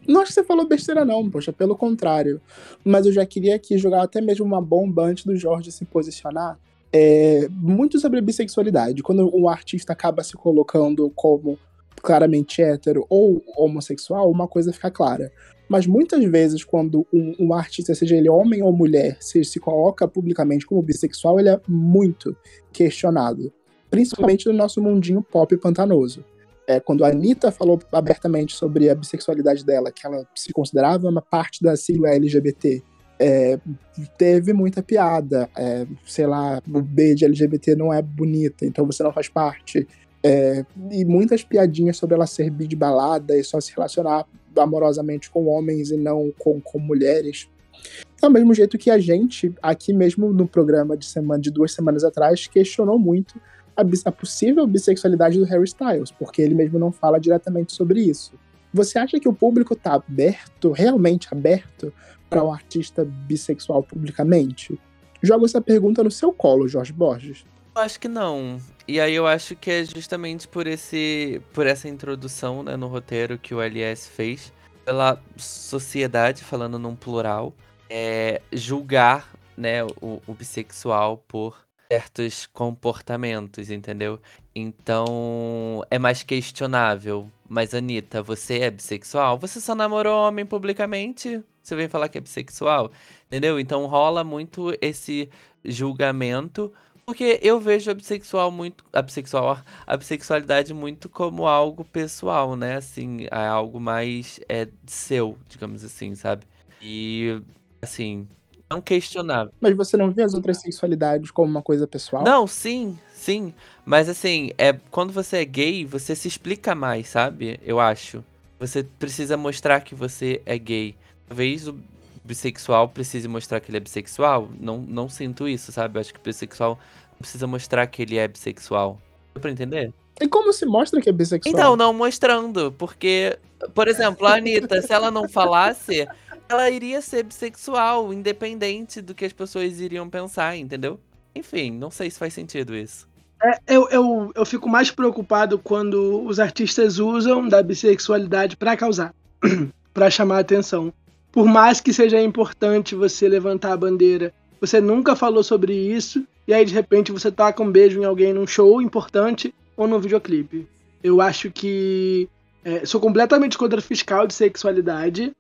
Não acho que você falou besteira, não, poxa, pelo contrário. Mas eu já queria aqui jogar até mesmo uma bomba antes do Jorge se posicionar. É, muito sobre a bissexualidade. Quando um artista acaba se colocando como claramente hétero ou homossexual, uma coisa fica clara. Mas muitas vezes, quando um, um, artista, seja ele homem ou mulher, se, se coloca publicamente como bissexual, ele é muito questionado. Principalmente no nosso mundinho pop pantanoso. É, quando a Anitta falou abertamente sobre a bissexualidade dela, que ela se considerava uma parte da sigla LGBT, é, teve muita piada. É, sei lá, o B de LGBT não é bonita, então você não faz parte. É, e muitas piadinhas sobre ela ser bi de balada e só se relacionar amorosamente com homens e não com, com mulheres. Do mesmo jeito que a gente, aqui mesmo no programa de semana de duas semanas atrás, questionou muito a, a possível bissexualidade do Harry Styles, porque ele mesmo não fala diretamente sobre isso. Você acha que o público está aberto, realmente aberto, para um artista bissexual publicamente? Jogo essa pergunta no seu colo, Jorge Borges. Acho que não. E aí eu acho que é justamente por esse por essa introdução né, no roteiro que o LS fez, pela sociedade, falando num plural, é, julgar né, o, o bissexual por certos comportamentos, entendeu? Então é mais questionável. Mas, Anitta, você é bissexual? Você só namorou homem publicamente? Você vem falar que é bissexual? Entendeu? Então rola muito esse julgamento porque eu vejo a bissexual muito. A bissexual, a bissexualidade muito como algo pessoal, né? Assim, é algo mais é, seu, digamos assim, sabe? E assim, Não questionável. Mas você não vê as outras sexualidades como uma coisa pessoal? Não, sim, sim. Mas assim, é quando você é gay, você se explica mais, sabe? Eu acho. Você precisa mostrar que você é gay. Talvez o bissexual precise mostrar que ele é bissexual. Não, não sinto isso, sabe? Eu acho que o bissexual precisa mostrar que ele é bissexual. Deu pra entender? E como se mostra que é bissexual? Então, não mostrando. Porque, por exemplo, a Anitta, se ela não falasse, ela iria ser bissexual, independente do que as pessoas iriam pensar, entendeu? Enfim, não sei se faz sentido isso. É, eu, eu, eu fico mais preocupado quando os artistas usam da bissexualidade pra causar, pra chamar a atenção. Por mais que seja importante você levantar a bandeira, você nunca falou sobre isso, e aí de repente você taca um beijo em alguém num show importante ou num videoclipe. Eu acho que. é, sou completamente contra fiscal de sexualidade.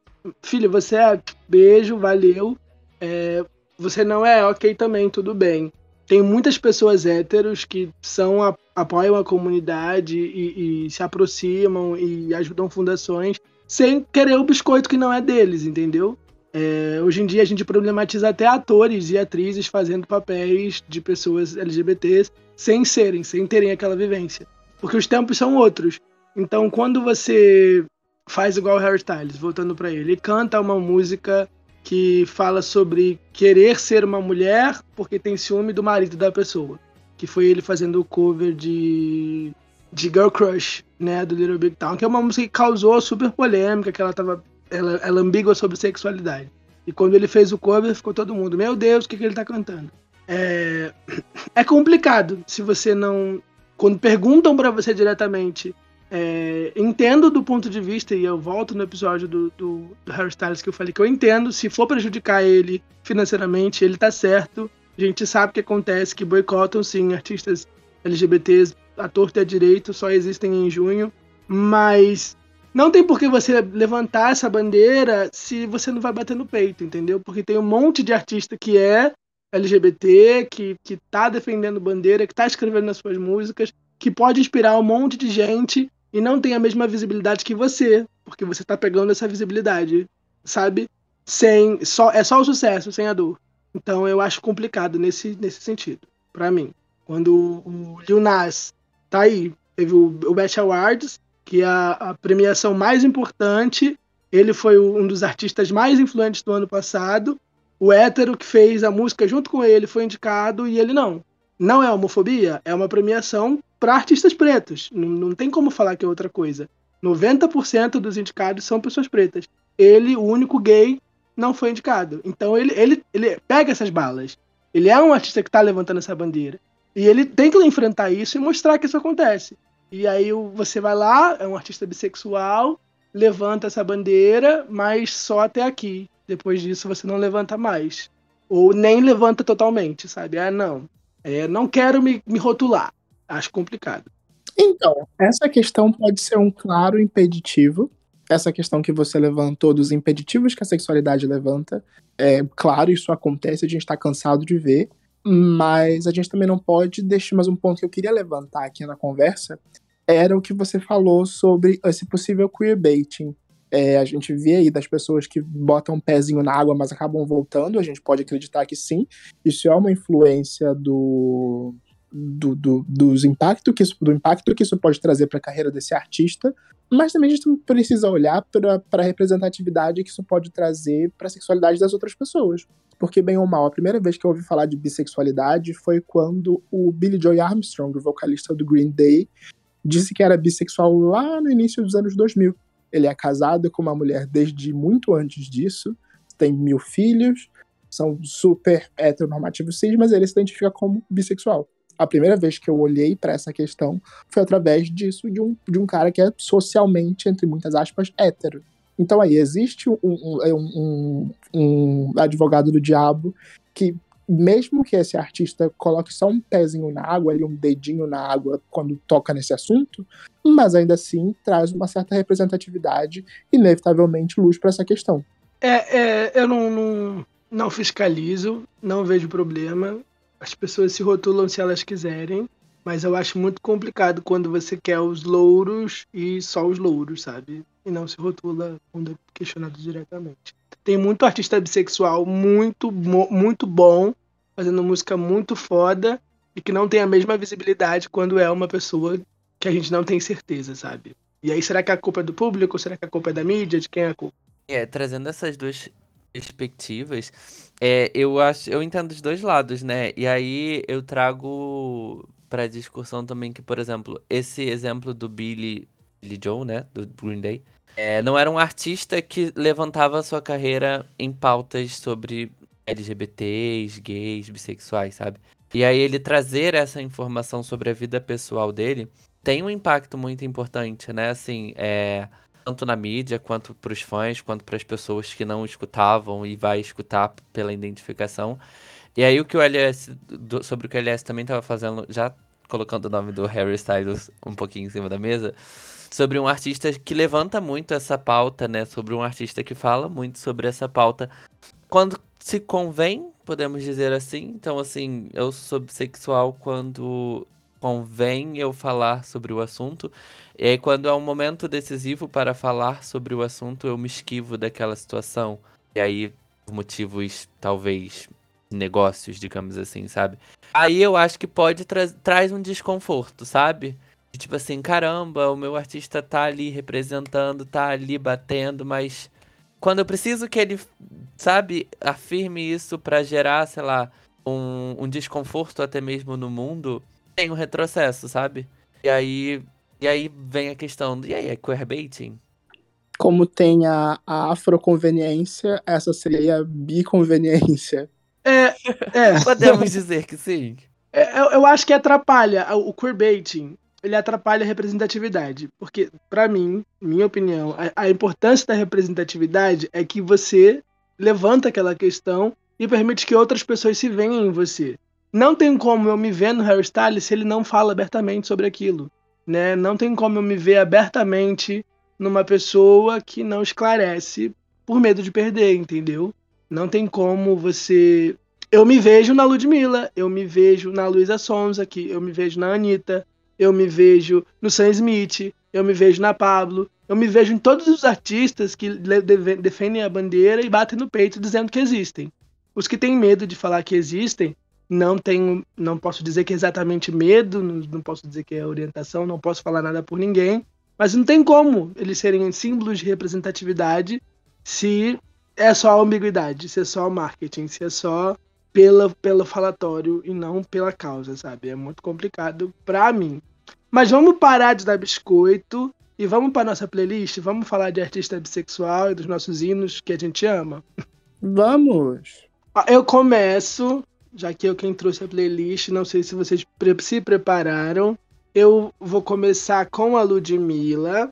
Filho, você é beijo, valeu. É, você não é ok também, tudo bem. Tem muitas pessoas héteros que são apoiam a comunidade e, e se aproximam e ajudam fundações sem querer o biscoito que não é deles, entendeu? É, hoje em dia a gente problematiza até atores e atrizes fazendo papéis de pessoas LGBTs sem serem, sem terem aquela vivência. Porque os tempos são outros. Então, quando você faz igual o Harry Styles, voltando pra ele, e canta uma música que fala sobre querer ser uma mulher porque tem ciúme do marido da pessoa. Que foi ele fazendo o cover de, de Girl Crush, né, do Little Big Town, que é uma música que causou super polêmica, que ela tava ela, ela ambígua sobre sexualidade. E quando ele fez o cover, ficou todo mundo, meu Deus, o que, que ele tá cantando? É, é complicado se você não. Quando perguntam pra você diretamente, é, entendo do ponto de vista, e eu volto no episódio do, do, do Harry Styles que eu falei que eu entendo, se for prejudicar ele financeiramente, ele tá certo. A gente sabe que acontece, que boicotam sim artistas LGBTs à torta e à direito, só existem em junho. Mas não tem por que você levantar essa bandeira se você não vai bater no peito, entendeu? Porque tem um monte de artista que é LGBT, que, que tá defendendo bandeira, que tá escrevendo nas suas músicas, que pode inspirar um monte de gente e não tem a mesma visibilidade que você, porque você tá pegando essa visibilidade, sabe? Sem só é só o sucesso, sem a dor. Então eu acho complicado nesse, nesse sentido, pra mim. Quando o Lil Nas tá aí, teve o, BET Awards, que é a, premiação mais importante, ele foi um dos artistas mais influentes do ano passado. O hétero que fez a música junto com ele foi indicado e ele não. Não é homofobia, é uma premiação para artistas pretos. Não, não tem como falar que é outra coisa. 90% dos indicados são pessoas pretas. Ele, o único gay, não foi indicado. Então ele, ele, ele pega essas balas. Ele é um artista que está levantando essa bandeira. E ele tem que enfrentar isso e mostrar que isso acontece. E aí você vai lá, é um artista bissexual, levanta essa bandeira, mas só até aqui. Depois disso você não levanta mais. Ou nem levanta totalmente, sabe? Ah, não. É, não quero me, me rotular. Acho complicado. Então, essa questão pode ser um claro impeditivo. Essa questão que você levantou dos impeditivos que a sexualidade levanta. É claro, isso acontece, a gente tá cansado de ver. Mas a gente também não pode deixar mais um ponto que eu queria levantar aqui na conversa. Era o que você falou sobre esse possível queerbaiting. É, a gente vê aí das pessoas que botam um pezinho na água, mas acabam voltando. A gente pode acreditar que sim. Isso é uma influência do, do, do, dos impacto que isso, do impacto que isso pode trazer para a carreira desse artista, mas também a gente precisa olhar para a representatividade que isso pode trazer para a sexualidade das outras pessoas. Porque, bem ou mal, a primeira vez que eu ouvi falar de bissexualidade foi quando o Billy Joy Armstrong, o vocalista do Green Day, disse que era bissexual lá no início dos anos 2000. Ele é casado com uma mulher desde muito antes disso, tem mil filhos, são super heteronormativos cis, mas ele se identifica como bissexual a primeira vez que eu olhei para essa questão foi através disso, de um, de um cara que é socialmente, entre muitas aspas, hétero. Então aí, existe um, um, um, um advogado do diabo que, mesmo que esse artista coloque só um pezinho na água, ali, um dedinho na água quando toca nesse assunto, mas ainda assim traz uma certa representatividade, inevitavelmente luz para essa questão. É, é, eu não, não, não fiscalizo, não vejo problema. As pessoas se rotulam se elas quiserem, mas eu acho muito complicado quando você quer os louros e só os louros, sabe? E não se rotula quando é questionado diretamente. Tem muito artista bissexual muito, muito bom, fazendo música muito foda e que não tem a mesma visibilidade quando é uma pessoa que a gente não tem certeza, sabe? E aí, será que a culpa é do público? Será que a culpa é da mídia? De quem é a culpa? É, trazendo essas duas perspectivas, é, eu acho, eu entendo os dois lados, né? E aí eu trago para discussão também que, por exemplo, esse exemplo do Billy, Billy Joe, né, do Green Day, é, não era um artista que levantava sua carreira em pautas sobre LGBTs, gays, bissexuais, sabe? E aí ele trazer essa informação sobre a vida pessoal dele tem um impacto muito importante, né? Assim, é, tanto na mídia quanto para os fãs, quanto para as pessoas que não escutavam e vai escutar pela identificação. E aí o que o LS, sobre o que o LS também estava fazendo, já colocando o nome do Harry Styles um pouquinho em cima da mesa, sobre um artista que levanta muito essa pauta, né? Sobre um artista que fala muito sobre essa pauta. Quando se convém, podemos dizer assim. Então, assim, eu sou bissexual quando convém eu falar sobre o assunto. E aí, quando é um momento decisivo para falar sobre o assunto, eu me esquivo daquela situação. E aí, por motivos talvez negócios, digamos assim, sabe? Aí eu acho que pode tra traz um desconforto, sabe? Tipo assim, caramba, o meu artista tá ali representando, tá ali batendo, mas quando eu preciso que ele, sabe, afirme isso para gerar, sei lá, um, um desconforto até mesmo no mundo, tem um retrocesso, sabe? E aí, e aí vem a questão, e aí, é queerbaiting? Como tem a, a afroconveniência, essa seria a biconveniência. É, é. Podemos dizer que sim. É, eu, eu, acho que atrapalha o queerbaiting. Ele atrapalha a representatividade. Porque, para mim, minha opinião, a, a, importância da representatividade é que você levanta aquela questão e permite que outras pessoas se venham em você. Não tem como eu me ver no Harry Styles se ele não fala abertamente sobre aquilo. Né? Não tem como eu me ver abertamente numa pessoa que não esclarece por medo de perder, entendeu? Não tem como você. Eu me vejo na Ludmilla, eu me vejo na Luísa Sonza, aqui, eu me vejo na Anitta, eu me vejo no Sam Smith, eu me vejo na Pablo, eu me vejo em todos os artistas que defendem a bandeira e batem no peito dizendo que existem. Os que têm medo de falar que existem, não tenho, não posso dizer que é exatamente medo, não, não posso dizer que é orientação, não posso falar nada por ninguém, mas não tem como eles serem símbolos de representatividade se é só a ambiguidade, se é só marketing, se é só pela, pelo falatório e não pela causa, sabe? É muito complicado pra mim. Mas vamos parar de dar biscoito e vamos para nossa playlist? Vamos falar de artista bissexual e dos nossos hinos que a gente ama? Vamos! Eu começo, já que eu quem trouxe a playlist, não sei se vocês se prepararam. Eu vou começar com a Ludmilla,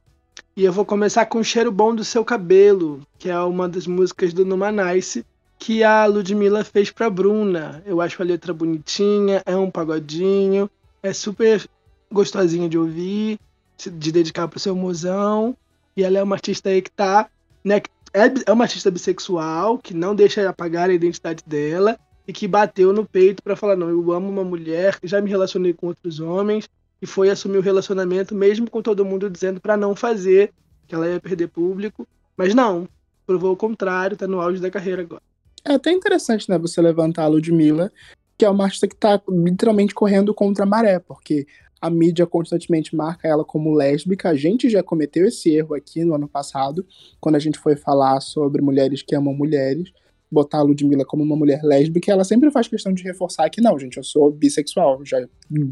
e eu vou começar com o cheiro bom do seu cabelo, que é uma das músicas do Numanice que a Ludmilla fez pra Bruna. Eu acho a letra bonitinha, é um pagodinho, é super gostosinha de ouvir, de dedicar pro seu mozão. E ela é uma artista aí que tá, né, é, é uma artista bissexual, que não deixa apagar a identidade dela e que bateu no peito para falar: não, eu amo uma mulher, já me relacionei com outros homens, e foi assumir o relacionamento, mesmo com todo mundo dizendo para não fazer, que ela ia perder público. Mas não, provou o contrário, tá no auge da carreira agora. É até interessante, né, você levantar a Ludmilla, que é uma artista que tá literalmente correndo contra a maré, porque a mídia constantemente marca ela como lésbica. A gente já cometeu esse erro aqui no ano passado, quando a gente foi falar sobre mulheres que amam mulheres botar a Ludmilla como uma mulher lésbica, ela sempre faz questão de reforçar que não, gente, eu sou bissexual, já,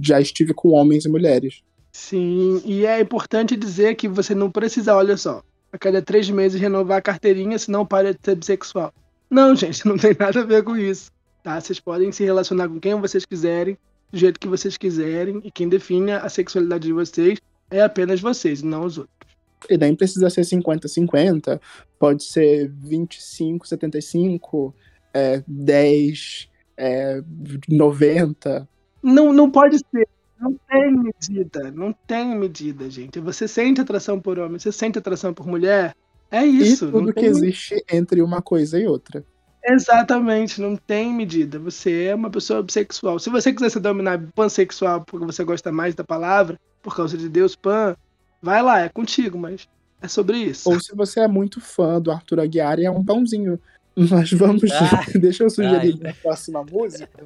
já estive com homens e mulheres. Sim, e é importante dizer que você não precisa, olha só, a cada três meses renovar a carteirinha, senão para de ser bissexual. Não, gente, não tem nada a ver com isso. Tá? Vocês podem se relacionar com quem vocês quiserem, do jeito que vocês quiserem, e quem define a sexualidade de vocês é apenas vocês, não os outros. E nem precisa ser 50-50, pode ser 25-75, é, 10, é, 90. Não, não pode ser. Não tem medida. Não tem medida, gente. Você sente atração por homem, você sente atração por mulher. É isso. E tudo que existe entre uma coisa e outra. Exatamente, não tem medida. Você é uma pessoa bissexual. Se você quiser se dominar pansexual porque você gosta mais da palavra, por causa de Deus, pan, vai lá, é contigo, mas É sobre isso. Ou se você é muito fã do Arthur Aguiar e é um pãozinho. Mas vamos. Ah, Deixa eu sugerir ai. a próxima música.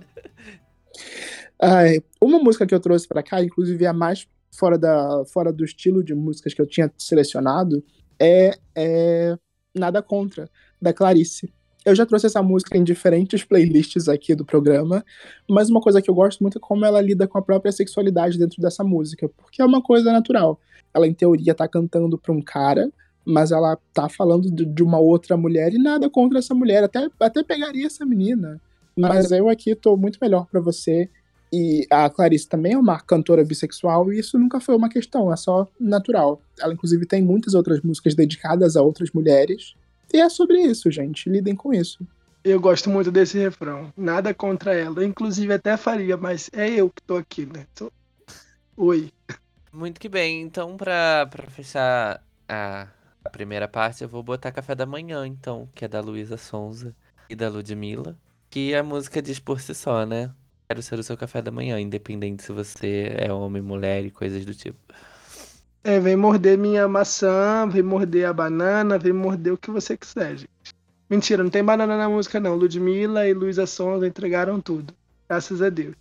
Ai, uma música que eu trouxe pra cá, inclusive a mais fora, da, fora do estilo de músicas que eu tinha selecionado, é, é Nada Contra, da Clarice. Eu já trouxe essa música em diferentes playlists aqui do programa, mas uma coisa que eu gosto muito é como ela lida com a própria sexualidade dentro dessa música, porque é uma coisa natural. Ela, em teoria, tá cantando pra um cara, mas ela tá falando de, uma outra mulher e nada contra essa mulher. Até, até pegaria essa menina. Mas eu aqui tô muito melhor pra você. E a Clarice também é uma cantora bissexual e isso nunca foi uma questão, é só natural. Ela, inclusive, tem muitas outras músicas dedicadas a outras mulheres. E é sobre isso, gente. Lidem com isso. Eu gosto muito desse refrão. Nada contra ela. Inclusive, até faria, mas é eu que tô aqui, né? Tô- Oi. Muito que bem. Então, pra, pra fechar a, a primeira parte, eu vou botar Café da Manhã, então, que é da Luísa Sonza e da Ludmilla. Que a música diz por si só, né? Quero ser o seu café da manhã, independente se você é homem, mulher e coisas do tipo. É, vem morder minha maçã, vem morder a banana, vem morder o que você quiser, gente. Mentira, não tem banana na música, não. Ludmilla e Luísa Sonza entregaram tudo. Graças a Deus.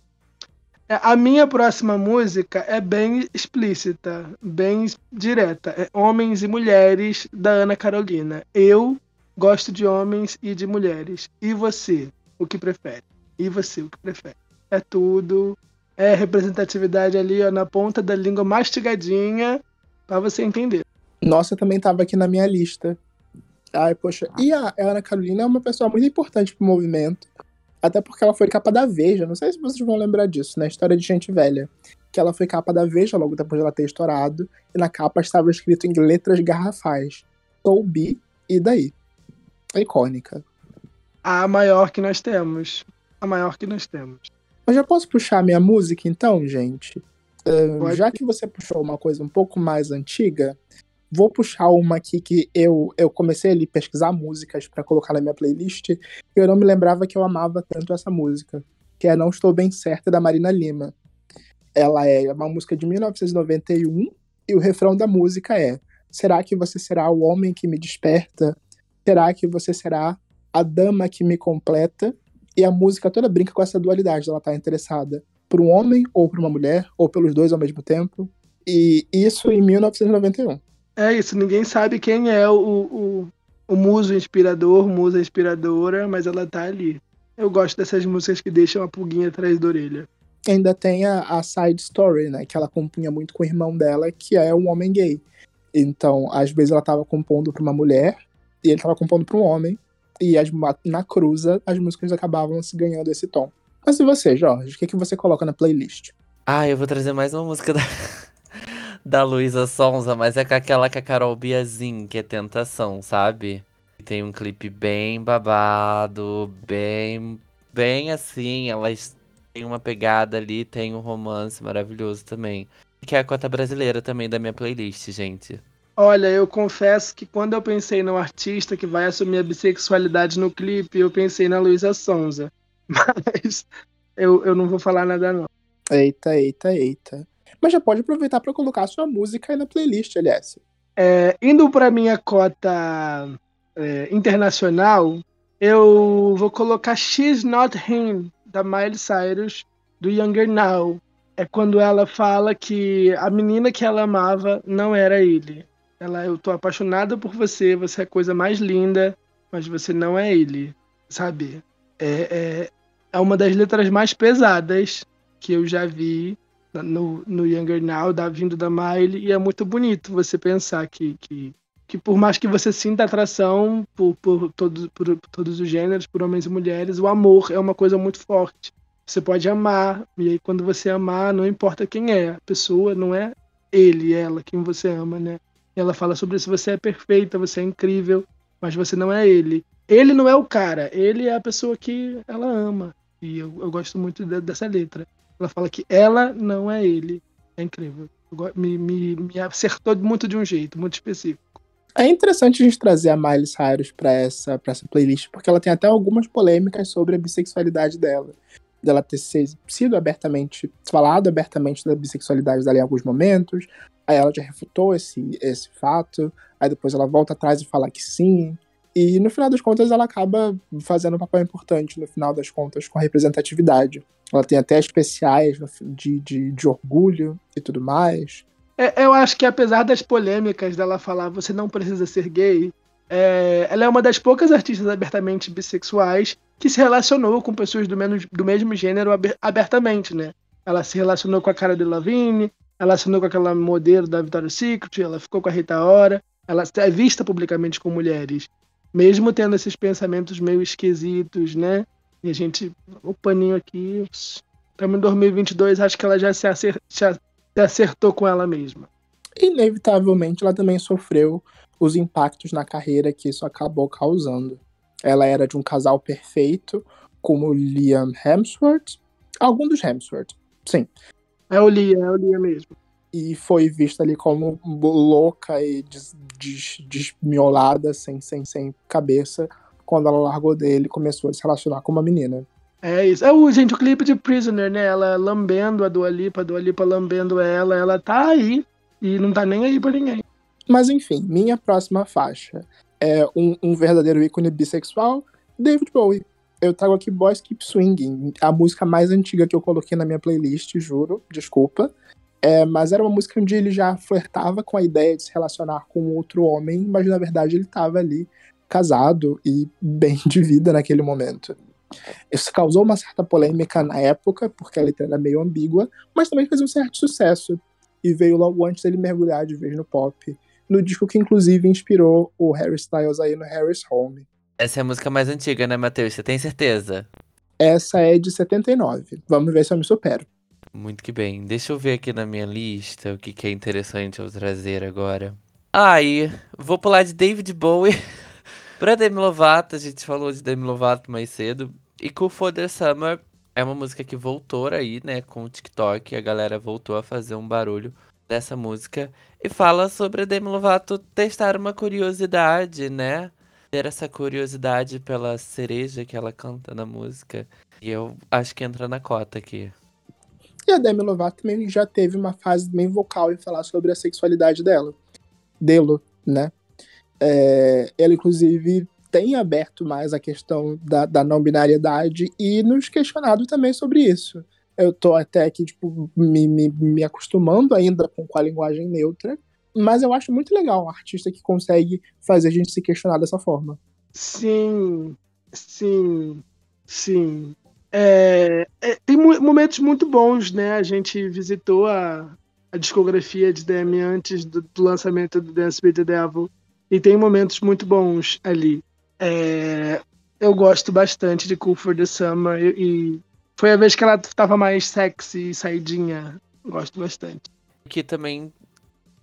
É, A minha próxima música é bem explícita, bem direta. É Homens e Mulheres, da Ana Carolina. Eu gosto de homens e de mulheres. E você, o que prefere? E você, o que prefere? É tudo. É representatividade ali, ó, na ponta da língua mastigadinha, pra você entender. Nossa, também tava aqui na minha lista. Ai, poxa. E a Ana Carolina é uma pessoa muito importante pro movimento. Até porque ela foi capa da Veja. Não sei se vocês vão lembrar disso, na história de Gente Velha. Que ela foi capa da Veja logo depois de ela ter estourado. E na capa estava escrito em letras garrafais. Sou bi, e daí? É icônica. A maior que nós temos. A maior que nós temos. Mas já posso puxar a minha música então, gente? Pode. já que você puxou uma coisa um pouco mais antiga, vou puxar uma aqui que eu, eu comecei a pesquisar músicas pra colocar na minha playlist e eu não me lembrava que eu amava tanto essa música, que é Não Estou Bem Certa, da Marina Lima. Ela é uma música de 1991 e o refrão da música é Será que você será o homem que me desperta? Será que você será a dama que me completa? E a música toda brinca com essa dualidade. Ela tá interessada por um homem ou por uma mulher, ou pelos dois ao mesmo tempo. E isso em 1991. É isso, ninguém sabe quem é o, o, o muso inspirador, musa inspiradora, mas ela tá ali. Eu gosto dessas músicas que deixam a pulguinha atrás da orelha. Ainda tem a, a side story, né? Que ela compunha muito com o irmão dela, que é um homem gay. Então, às vezes ela tava compondo pra uma mulher, e ele tava compondo pra um homem. E as, na cruza, as músicas acabavam se ganhando esse tom. Mas e você, Jorge? O que, que você coloca na playlist? Ah, eu vou trazer mais uma música da, da Luísa Sonza, mas é com aquela com a Carol Biazin, que é Tentação, sabe? Tem um clipe bem babado, bem, bem assim, elas têm uma pegada ali, tem um romance maravilhoso também. Que é a cota brasileira também da minha playlist, gente. Olha, eu confesso que quando eu pensei no artista que vai assumir a bissexualidade no clipe, eu pensei na Luísa Sonza. Mas eu, eu não vou falar nada, não. Eita, eita, eita. Mas já pode aproveitar pra colocar sua música aí na playlist, aliás. É, indo para minha cota é, internacional, eu vou colocar She's Not Him, da Miley Cyrus, do Younger Now. É quando ela fala que a menina que ela amava não era ele. Ela, eu tô apaixonada por você, você é a coisa mais linda, mas você não é ele, sabe? É, é, é uma das letras mais pesadas que eu já vi no, no Younger Now, da vindo da Miley, e é muito bonito você pensar que, que, que por mais que você sinta atração por, por, todos, por, por todos os gêneros, por homens e mulheres, o amor é uma coisa muito forte. Você pode amar, e aí quando você amar, não importa quem é, a pessoa não é ele, ela, quem você ama, né? Ela fala sobre isso, você é perfeita, você é incrível, mas você não é ele. Ele não é o cara, ele é a pessoa que ela ama. E eu, eu gosto muito de- dessa letra. Ela fala que ela não é ele. É incrível. Me, me, me acertou muito de um jeito, muito específico. É interessante a gente trazer a Miley Cyrus pra essa, pra essa playlist, porque ela tem até algumas polêmicas sobre a bissexualidade dela. dela ter sido abertamente, falado abertamente da bissexualidade dela em alguns momentos. Aí ela já refutou esse, esse fato. Aí depois ela volta atrás e fala que sim. E no final das contas ela acaba fazendo um papel importante, no final das contas, com a representatividade. Ela tem até especiais de, de, de orgulho e tudo mais. É, eu acho que apesar das polêmicas dela falar você não precisa ser gay, é, ela é uma das poucas artistas abertamente bissexuais que se relacionou com pessoas do, menos, do mesmo gênero abertamente, né? Ela se relacionou com a cara de Lavigne, ela assinou com aquela modelo da Victoria's Secret, ela ficou com a Rita Ora, ela é vista publicamente com mulheres, mesmo tendo esses pensamentos meio esquisitos, né? E a gente, o paninho aqui, estamos em 2022, acho que ela já se, acer, já se acertou com ela mesma. Inevitavelmente, ela também sofreu os impactos na carreira que isso acabou causando. Ela era de um casal perfeito, como Liam Hemsworth, algum dos Hemsworth, sim. É o Lia, é o Lia mesmo. E foi vista ali como louca e des, des, desmiolada, sem, sem, sem cabeça, quando ela largou dele e começou a se relacionar com uma menina. É isso. É o, gente, o clipe de Prisoner, né? Ela lambendo a Dua Lipa, a Dua Lipa lambendo ela, ela tá aí e não tá nem aí pra ninguém. Mas enfim, minha próxima faixa é um, um verdadeiro ícone bissexual, David Bowie. Eu trago aqui Boys Keep Swinging, a música mais antiga que eu coloquei na minha playlist, juro, desculpa. É, mas era uma música onde ele já flertava com a ideia de se relacionar com outro homem, mas na verdade ele estava ali casado e bem de vida naquele momento. Isso causou uma certa polêmica na época, porque a letra era meio ambígua, mas também fez um certo sucesso. E veio logo antes dele mergulhar de vez no pop no disco que inclusive inspirou o Harry Styles aí no Harry's Home. Essa é a música mais antiga, né, Matheus? Você tem certeza? Essa é de 79. Vamos ver se eu me supero. Muito que bem. Deixa eu ver aqui na minha lista o que, que é interessante eu trazer agora. Aí, vou pular de David Bowie pra Demi Lovato. A gente falou de Demi Lovato mais cedo. E Cool for the Summer é uma música que voltou aí, né, com o TikTok. A galera voltou a fazer um barulho dessa música e fala sobre a Demi Lovato testar uma curiosidade, né? Ter essa curiosidade pela cereja que ela canta na música. E eu acho que entra na cota aqui. E a Demi Lovato também já teve uma fase bem vocal em falar sobre a sexualidade dela. Delo, né? É, ela, inclusive, tem aberto mais a questão da, da não binariedade e nos questionado também sobre isso eu tô até aqui, tipo, me, me, me acostumando ainda com, com a linguagem neutra, mas eu acho muito legal um artista que consegue fazer a gente se questionar dessa forma. Sim, sim, sim. É, é, tem momentos muito bons, né? A gente visitou a, a discografia de Demi antes do, do, lançamento do Dance with the Devil e tem momentos muito bons ali. É, eu gosto bastante de Cool for the Summer e, e foi a vez que ela tava mais sexy e saidinha. Gosto bastante. Que também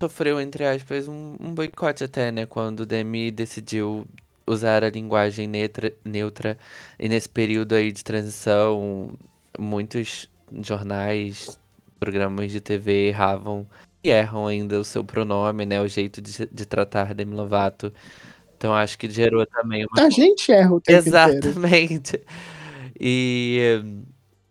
sofreu, entre aspas, um, um boicote até, né? Quando Demi decidiu usar a linguagem neutra, neutra. E nesse período aí de transição, muitos jornais, programas de TV erravam e erram ainda o seu pronome, né? O jeito de, de tratar Demi Lovato. Então acho que gerou também uma. A gente erra o tempo Exatamente. Inteiro. E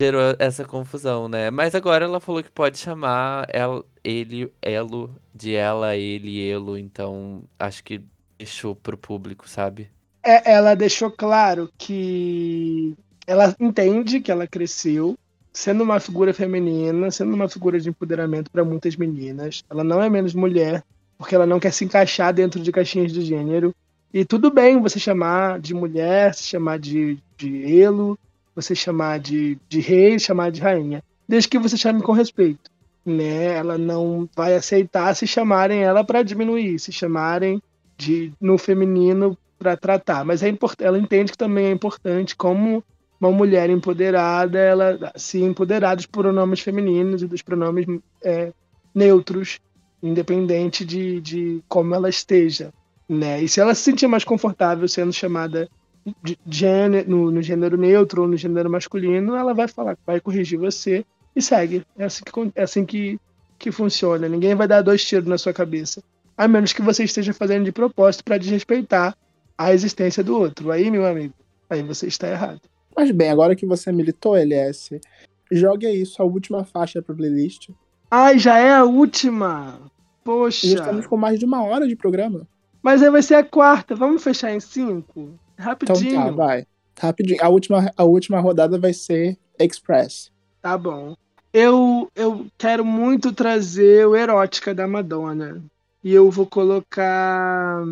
gerou essa confusão, né? Mas agora ela falou que pode chamar ela, ele, elo, de ela, ele, elo, então acho que deixou pro público, sabe? É, ela deixou claro que ela entende que ela cresceu sendo uma figura feminina, sendo uma figura de empoderamento para muitas meninas. Ela não é menos mulher, porque ela não quer se encaixar dentro de caixinhas de gênero. E tudo bem você chamar de mulher, se chamar de, de elo, você chamar de, de rei, chamar de rainha, desde que você chame com respeito. Né? Ela não vai aceitar se chamarem ela para diminuir, se chamarem de no feminino para tratar. Mas é ela entende que também é importante como uma mulher empoderada, ela se empoderar dos pronomes femininos e dos pronomes é, neutros, independente de, de como ela esteja. Né? E se ela se sentir mais confortável sendo chamada de gênero, no, no, gênero neutro ou no gênero masculino, ela vai falar, vai corrigir você e segue. É assim que, é assim que, que funciona. Ninguém vai dar dois tiros na sua cabeça. A menos que você esteja fazendo de propósito para desrespeitar a existência do outro. Aí, meu amigo, aí você está errado. Mas bem, agora que você militou, LS, jogue aí sua última faixa pra playlist. Ai, já é a última. Poxa. Já estamos com mais de uma hora de programa. Mas aí vai ser a quarta. Vamos fechar em cinco? Então Rapidinho. tá, vai. Rapidinho. A última, a última rodada vai ser Express. Tá bom. Eu, eu quero muito trazer o Erótica da Madonna. E eu vou colocar.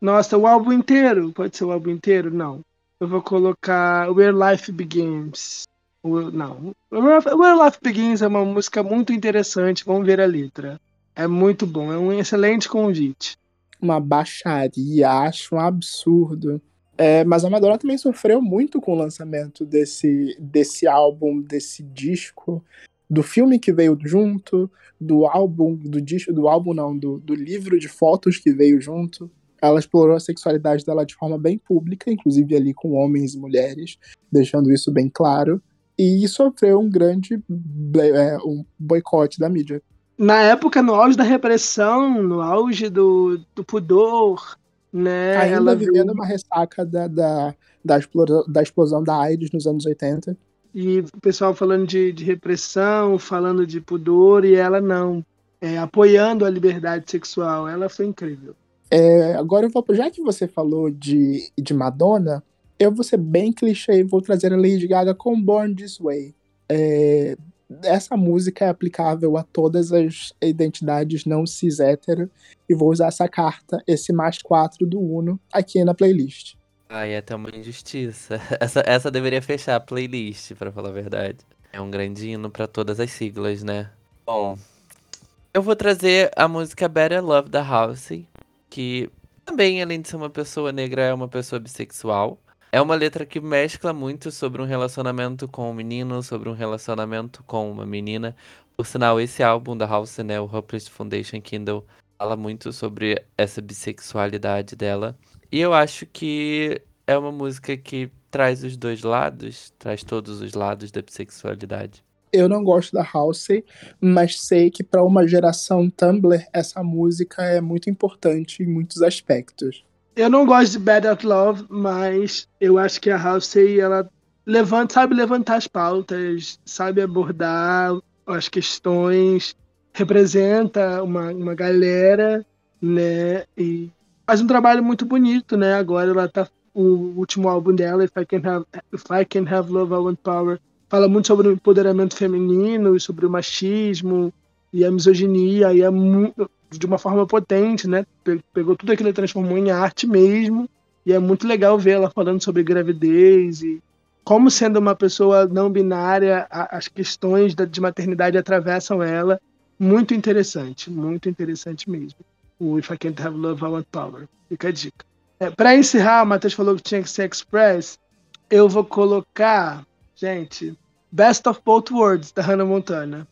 Nossa, o álbum inteiro. Pode ser o álbum inteiro? Não. Eu vou colocar Where Life Begins. Não. Where Life Begins é uma música muito interessante. Vamos ver a letra. É muito bom. É um excelente convite. Uma baixaria, acho um absurdo. É, mas a Madonna também sofreu muito com o lançamento desse, desse álbum, desse disco, do filme que veio junto, do álbum, do disco, do álbum não, do, do livro de fotos que veio junto. Ela explorou a sexualidade dela de forma bem pública, inclusive ali com homens e mulheres, deixando isso bem claro. E sofreu um grande é, um boicote da mídia. Na época, no auge da repressão, no auge do, do pudor, né? Ainda ela vivendo uma ressaca da, da, da, explosão, da explosão da AIDS nos anos 80. E o pessoal falando de, de repressão, falando de pudor, e ela não. É, apoiando a liberdade sexual. Ela foi incrível. É, agora vou, já que você falou de, de Madonna, eu vou ser bem clichê e vou trazer a Lady Gaga com Born This Way. É, essa música é aplicável a todas as identidades não cis hétero e vou usar essa carta, esse mais 4 do Uno, aqui na playlist. Ai, é até uma injustiça. Essa, essa deveria fechar a playlist, pra falar a verdade. É um grande hino pra todas as siglas, né? Bom, eu vou trazer a música Better Love da House, que também, além de ser uma pessoa negra, é uma pessoa bissexual. É uma letra que mescla muito sobre um relacionamento com um menino, sobre um relacionamento com uma menina. Por sinal, esse álbum da House, né, o Hopeless Foundation Kindle, fala muito sobre essa bissexualidade dela. E eu acho que é uma música que traz os dois lados, traz todos os lados da bissexualidade. Eu não gosto da House, mas sei que para uma geração Tumblr essa música é muito importante em muitos aspectos. Eu não gosto de Bad Out Love, mas eu acho que a Halsey, ela levanta, sabe levantar as pautas, sabe abordar as questões, representa uma, uma galera, né? E faz um trabalho muito bonito, né? Agora ela tá. O último álbum dela, If I Can Have, If I Can Have Love, I Want Power, fala muito sobre o empoderamento feminino e sobre o machismo e a misoginia, e é muito, de uma forma potente, né? Pe- Pegou tudo aquilo e transformou em arte mesmo. E é muito legal ver ela falando sobre gravidez e como sendo uma pessoa não binária, a- as questões da- de maternidade atravessam ela. Muito interessante, muito interessante mesmo. O If I Can't Have Love, I Want Power. Fica a dica. É, Para encerrar, o Matheus falou que tinha que ser Express. Eu vou colocar, gente, Best of Both Worlds, da Hannah Montana.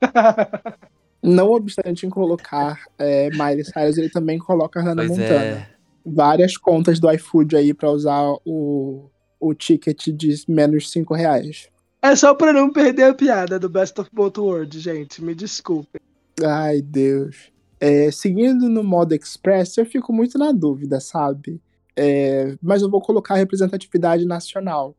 Não obstante em colocar é, Miley Cyrus, ele também coloca Hannah Pois Montana. é. Várias contas do iFood aí pra usar o, o ticket de menos 5 reais. É só pra não perder a piada do Best of Both Worlds, gente. Me desculpe. Ai, Deus. É, seguindo no modo Express, eu fico muito na dúvida, sabe? É, mas eu vou colocar representatividade nacional.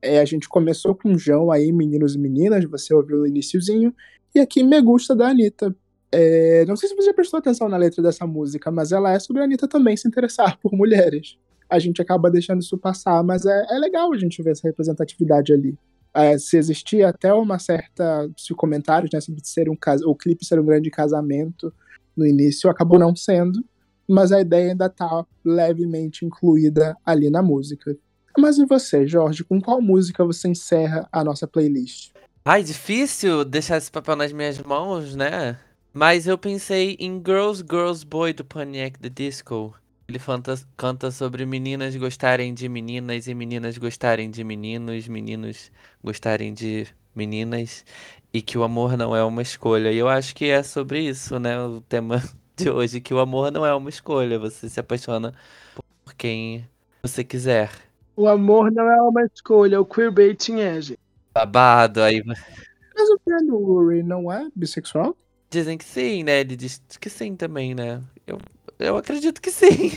É, a gente começou com João aí, meninos e meninas, você ouviu no iniciozinho, e aqui Me Gusta da Anitta. É, não sei se você prestou atenção na letra dessa música, mas ela é sobre a Anitta também se interessar por mulheres. A gente acaba deixando isso passar, mas é, é legal a gente ver essa representatividade ali. É, se existia até uma certa. Se comentários, né, sobre ser um o clipe ser um grande casamento no início, acabou não sendo, mas a ideia ainda tá levemente incluída ali na música. Mas e você, Jorge? Com qual música você encerra a nossa playlist? Ai, difícil deixar esse papel nas minhas mãos, né? Mas eu pensei em Girls, Girls, Boy do Panic! The Disco. Ele canta sobre meninas gostarem de meninas e meninas gostarem de meninos, meninos gostarem de meninas e que o amor não é uma escolha. E eu acho que é sobre isso, né? O tema de hoje, que o amor não é uma escolha. Você se apaixona por quem você quiser. O amor não é uma escolha, o queerbaiting é, gente. Babado, aí Mas o Brandon não é bissexual? Dizem que sim, né? Ele diz que sim também, né? Eu, eu acredito que sim.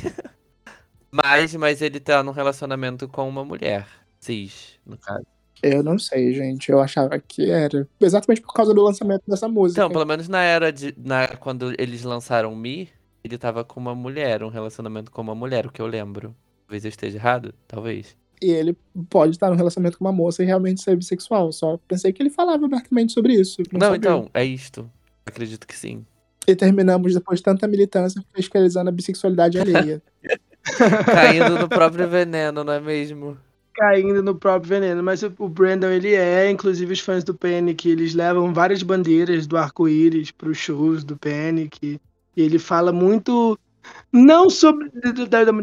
mas, mas ele tá num relacionamento com uma mulher. Cis, no caso. Eu não sei, gente. Eu achava que era. Exatamente por causa do lançamento dessa música. Então, pelo menos na era de. Na, quando eles lançaram Me, ele tava com uma mulher, um relacionamento com uma mulher, o que eu lembro. Talvez eu esteja errado? Talvez. E ele pode estar num relacionamento com uma moça e realmente ser bissexual. Só pensei que ele falava abertamente sobre isso. Não, sabia. então, é isto. Acredito que sim. E terminamos depois de tanta militância fiscalizando a bissexualidade alheia. Caindo no próprio veneno, não é mesmo? Caindo no próprio veneno. Mas o, o Brandon, ele é, inclusive os fãs do Panic, eles levam várias bandeiras do arco-íris para os shows do Panic. E ele fala muito, não sobre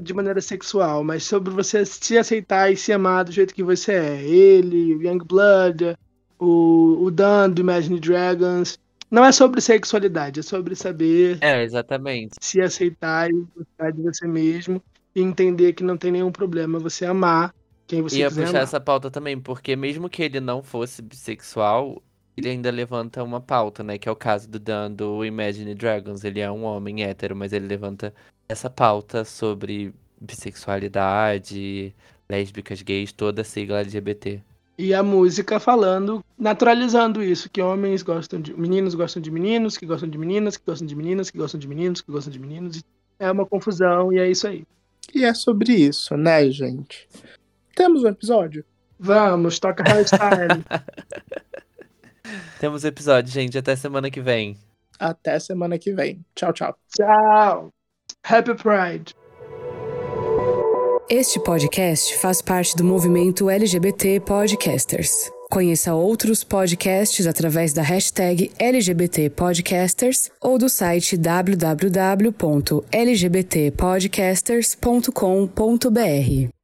de maneira sexual, mas sobre você se aceitar e se amar do jeito que você é. Ele, o Youngblood, o, o Dan do Imagine Dragons. Não é sobre sexualidade, é sobre saber É, exatamente. se aceitar e gostar de você mesmo e entender que não tem nenhum problema você amar quem você Ia quiser puxar essa pauta também, porque mesmo que ele não fosse bissexual, ele ainda levanta uma pauta, né? Que é o caso do Dan do Imagine Dragons. Ele é um homem hétero, mas ele levanta essa pauta sobre bissexualidade, lésbicas, gays, toda a sigla LGBT. E a música falando, naturalizando isso, que homens gostam de. Meninos gostam de meninos, que gostam de meninas, que gostam de meninas, que gostam de meninos, que gostam de meninos. É uma confusão e é isso aí. e é sobre isso, né, gente? Temos um episódio? Vamos, toca hairstyle. Temos episódio, gente. Até semana que vem. Até semana que vem. Tchau, tchau. Tchau. Happy Pride. Este podcast faz parte do movimento LGBT Podcasters. Conheça outros podcasts através da hashtag LGBT Podcasters ou do site www.lgbtpodcasters.com.br.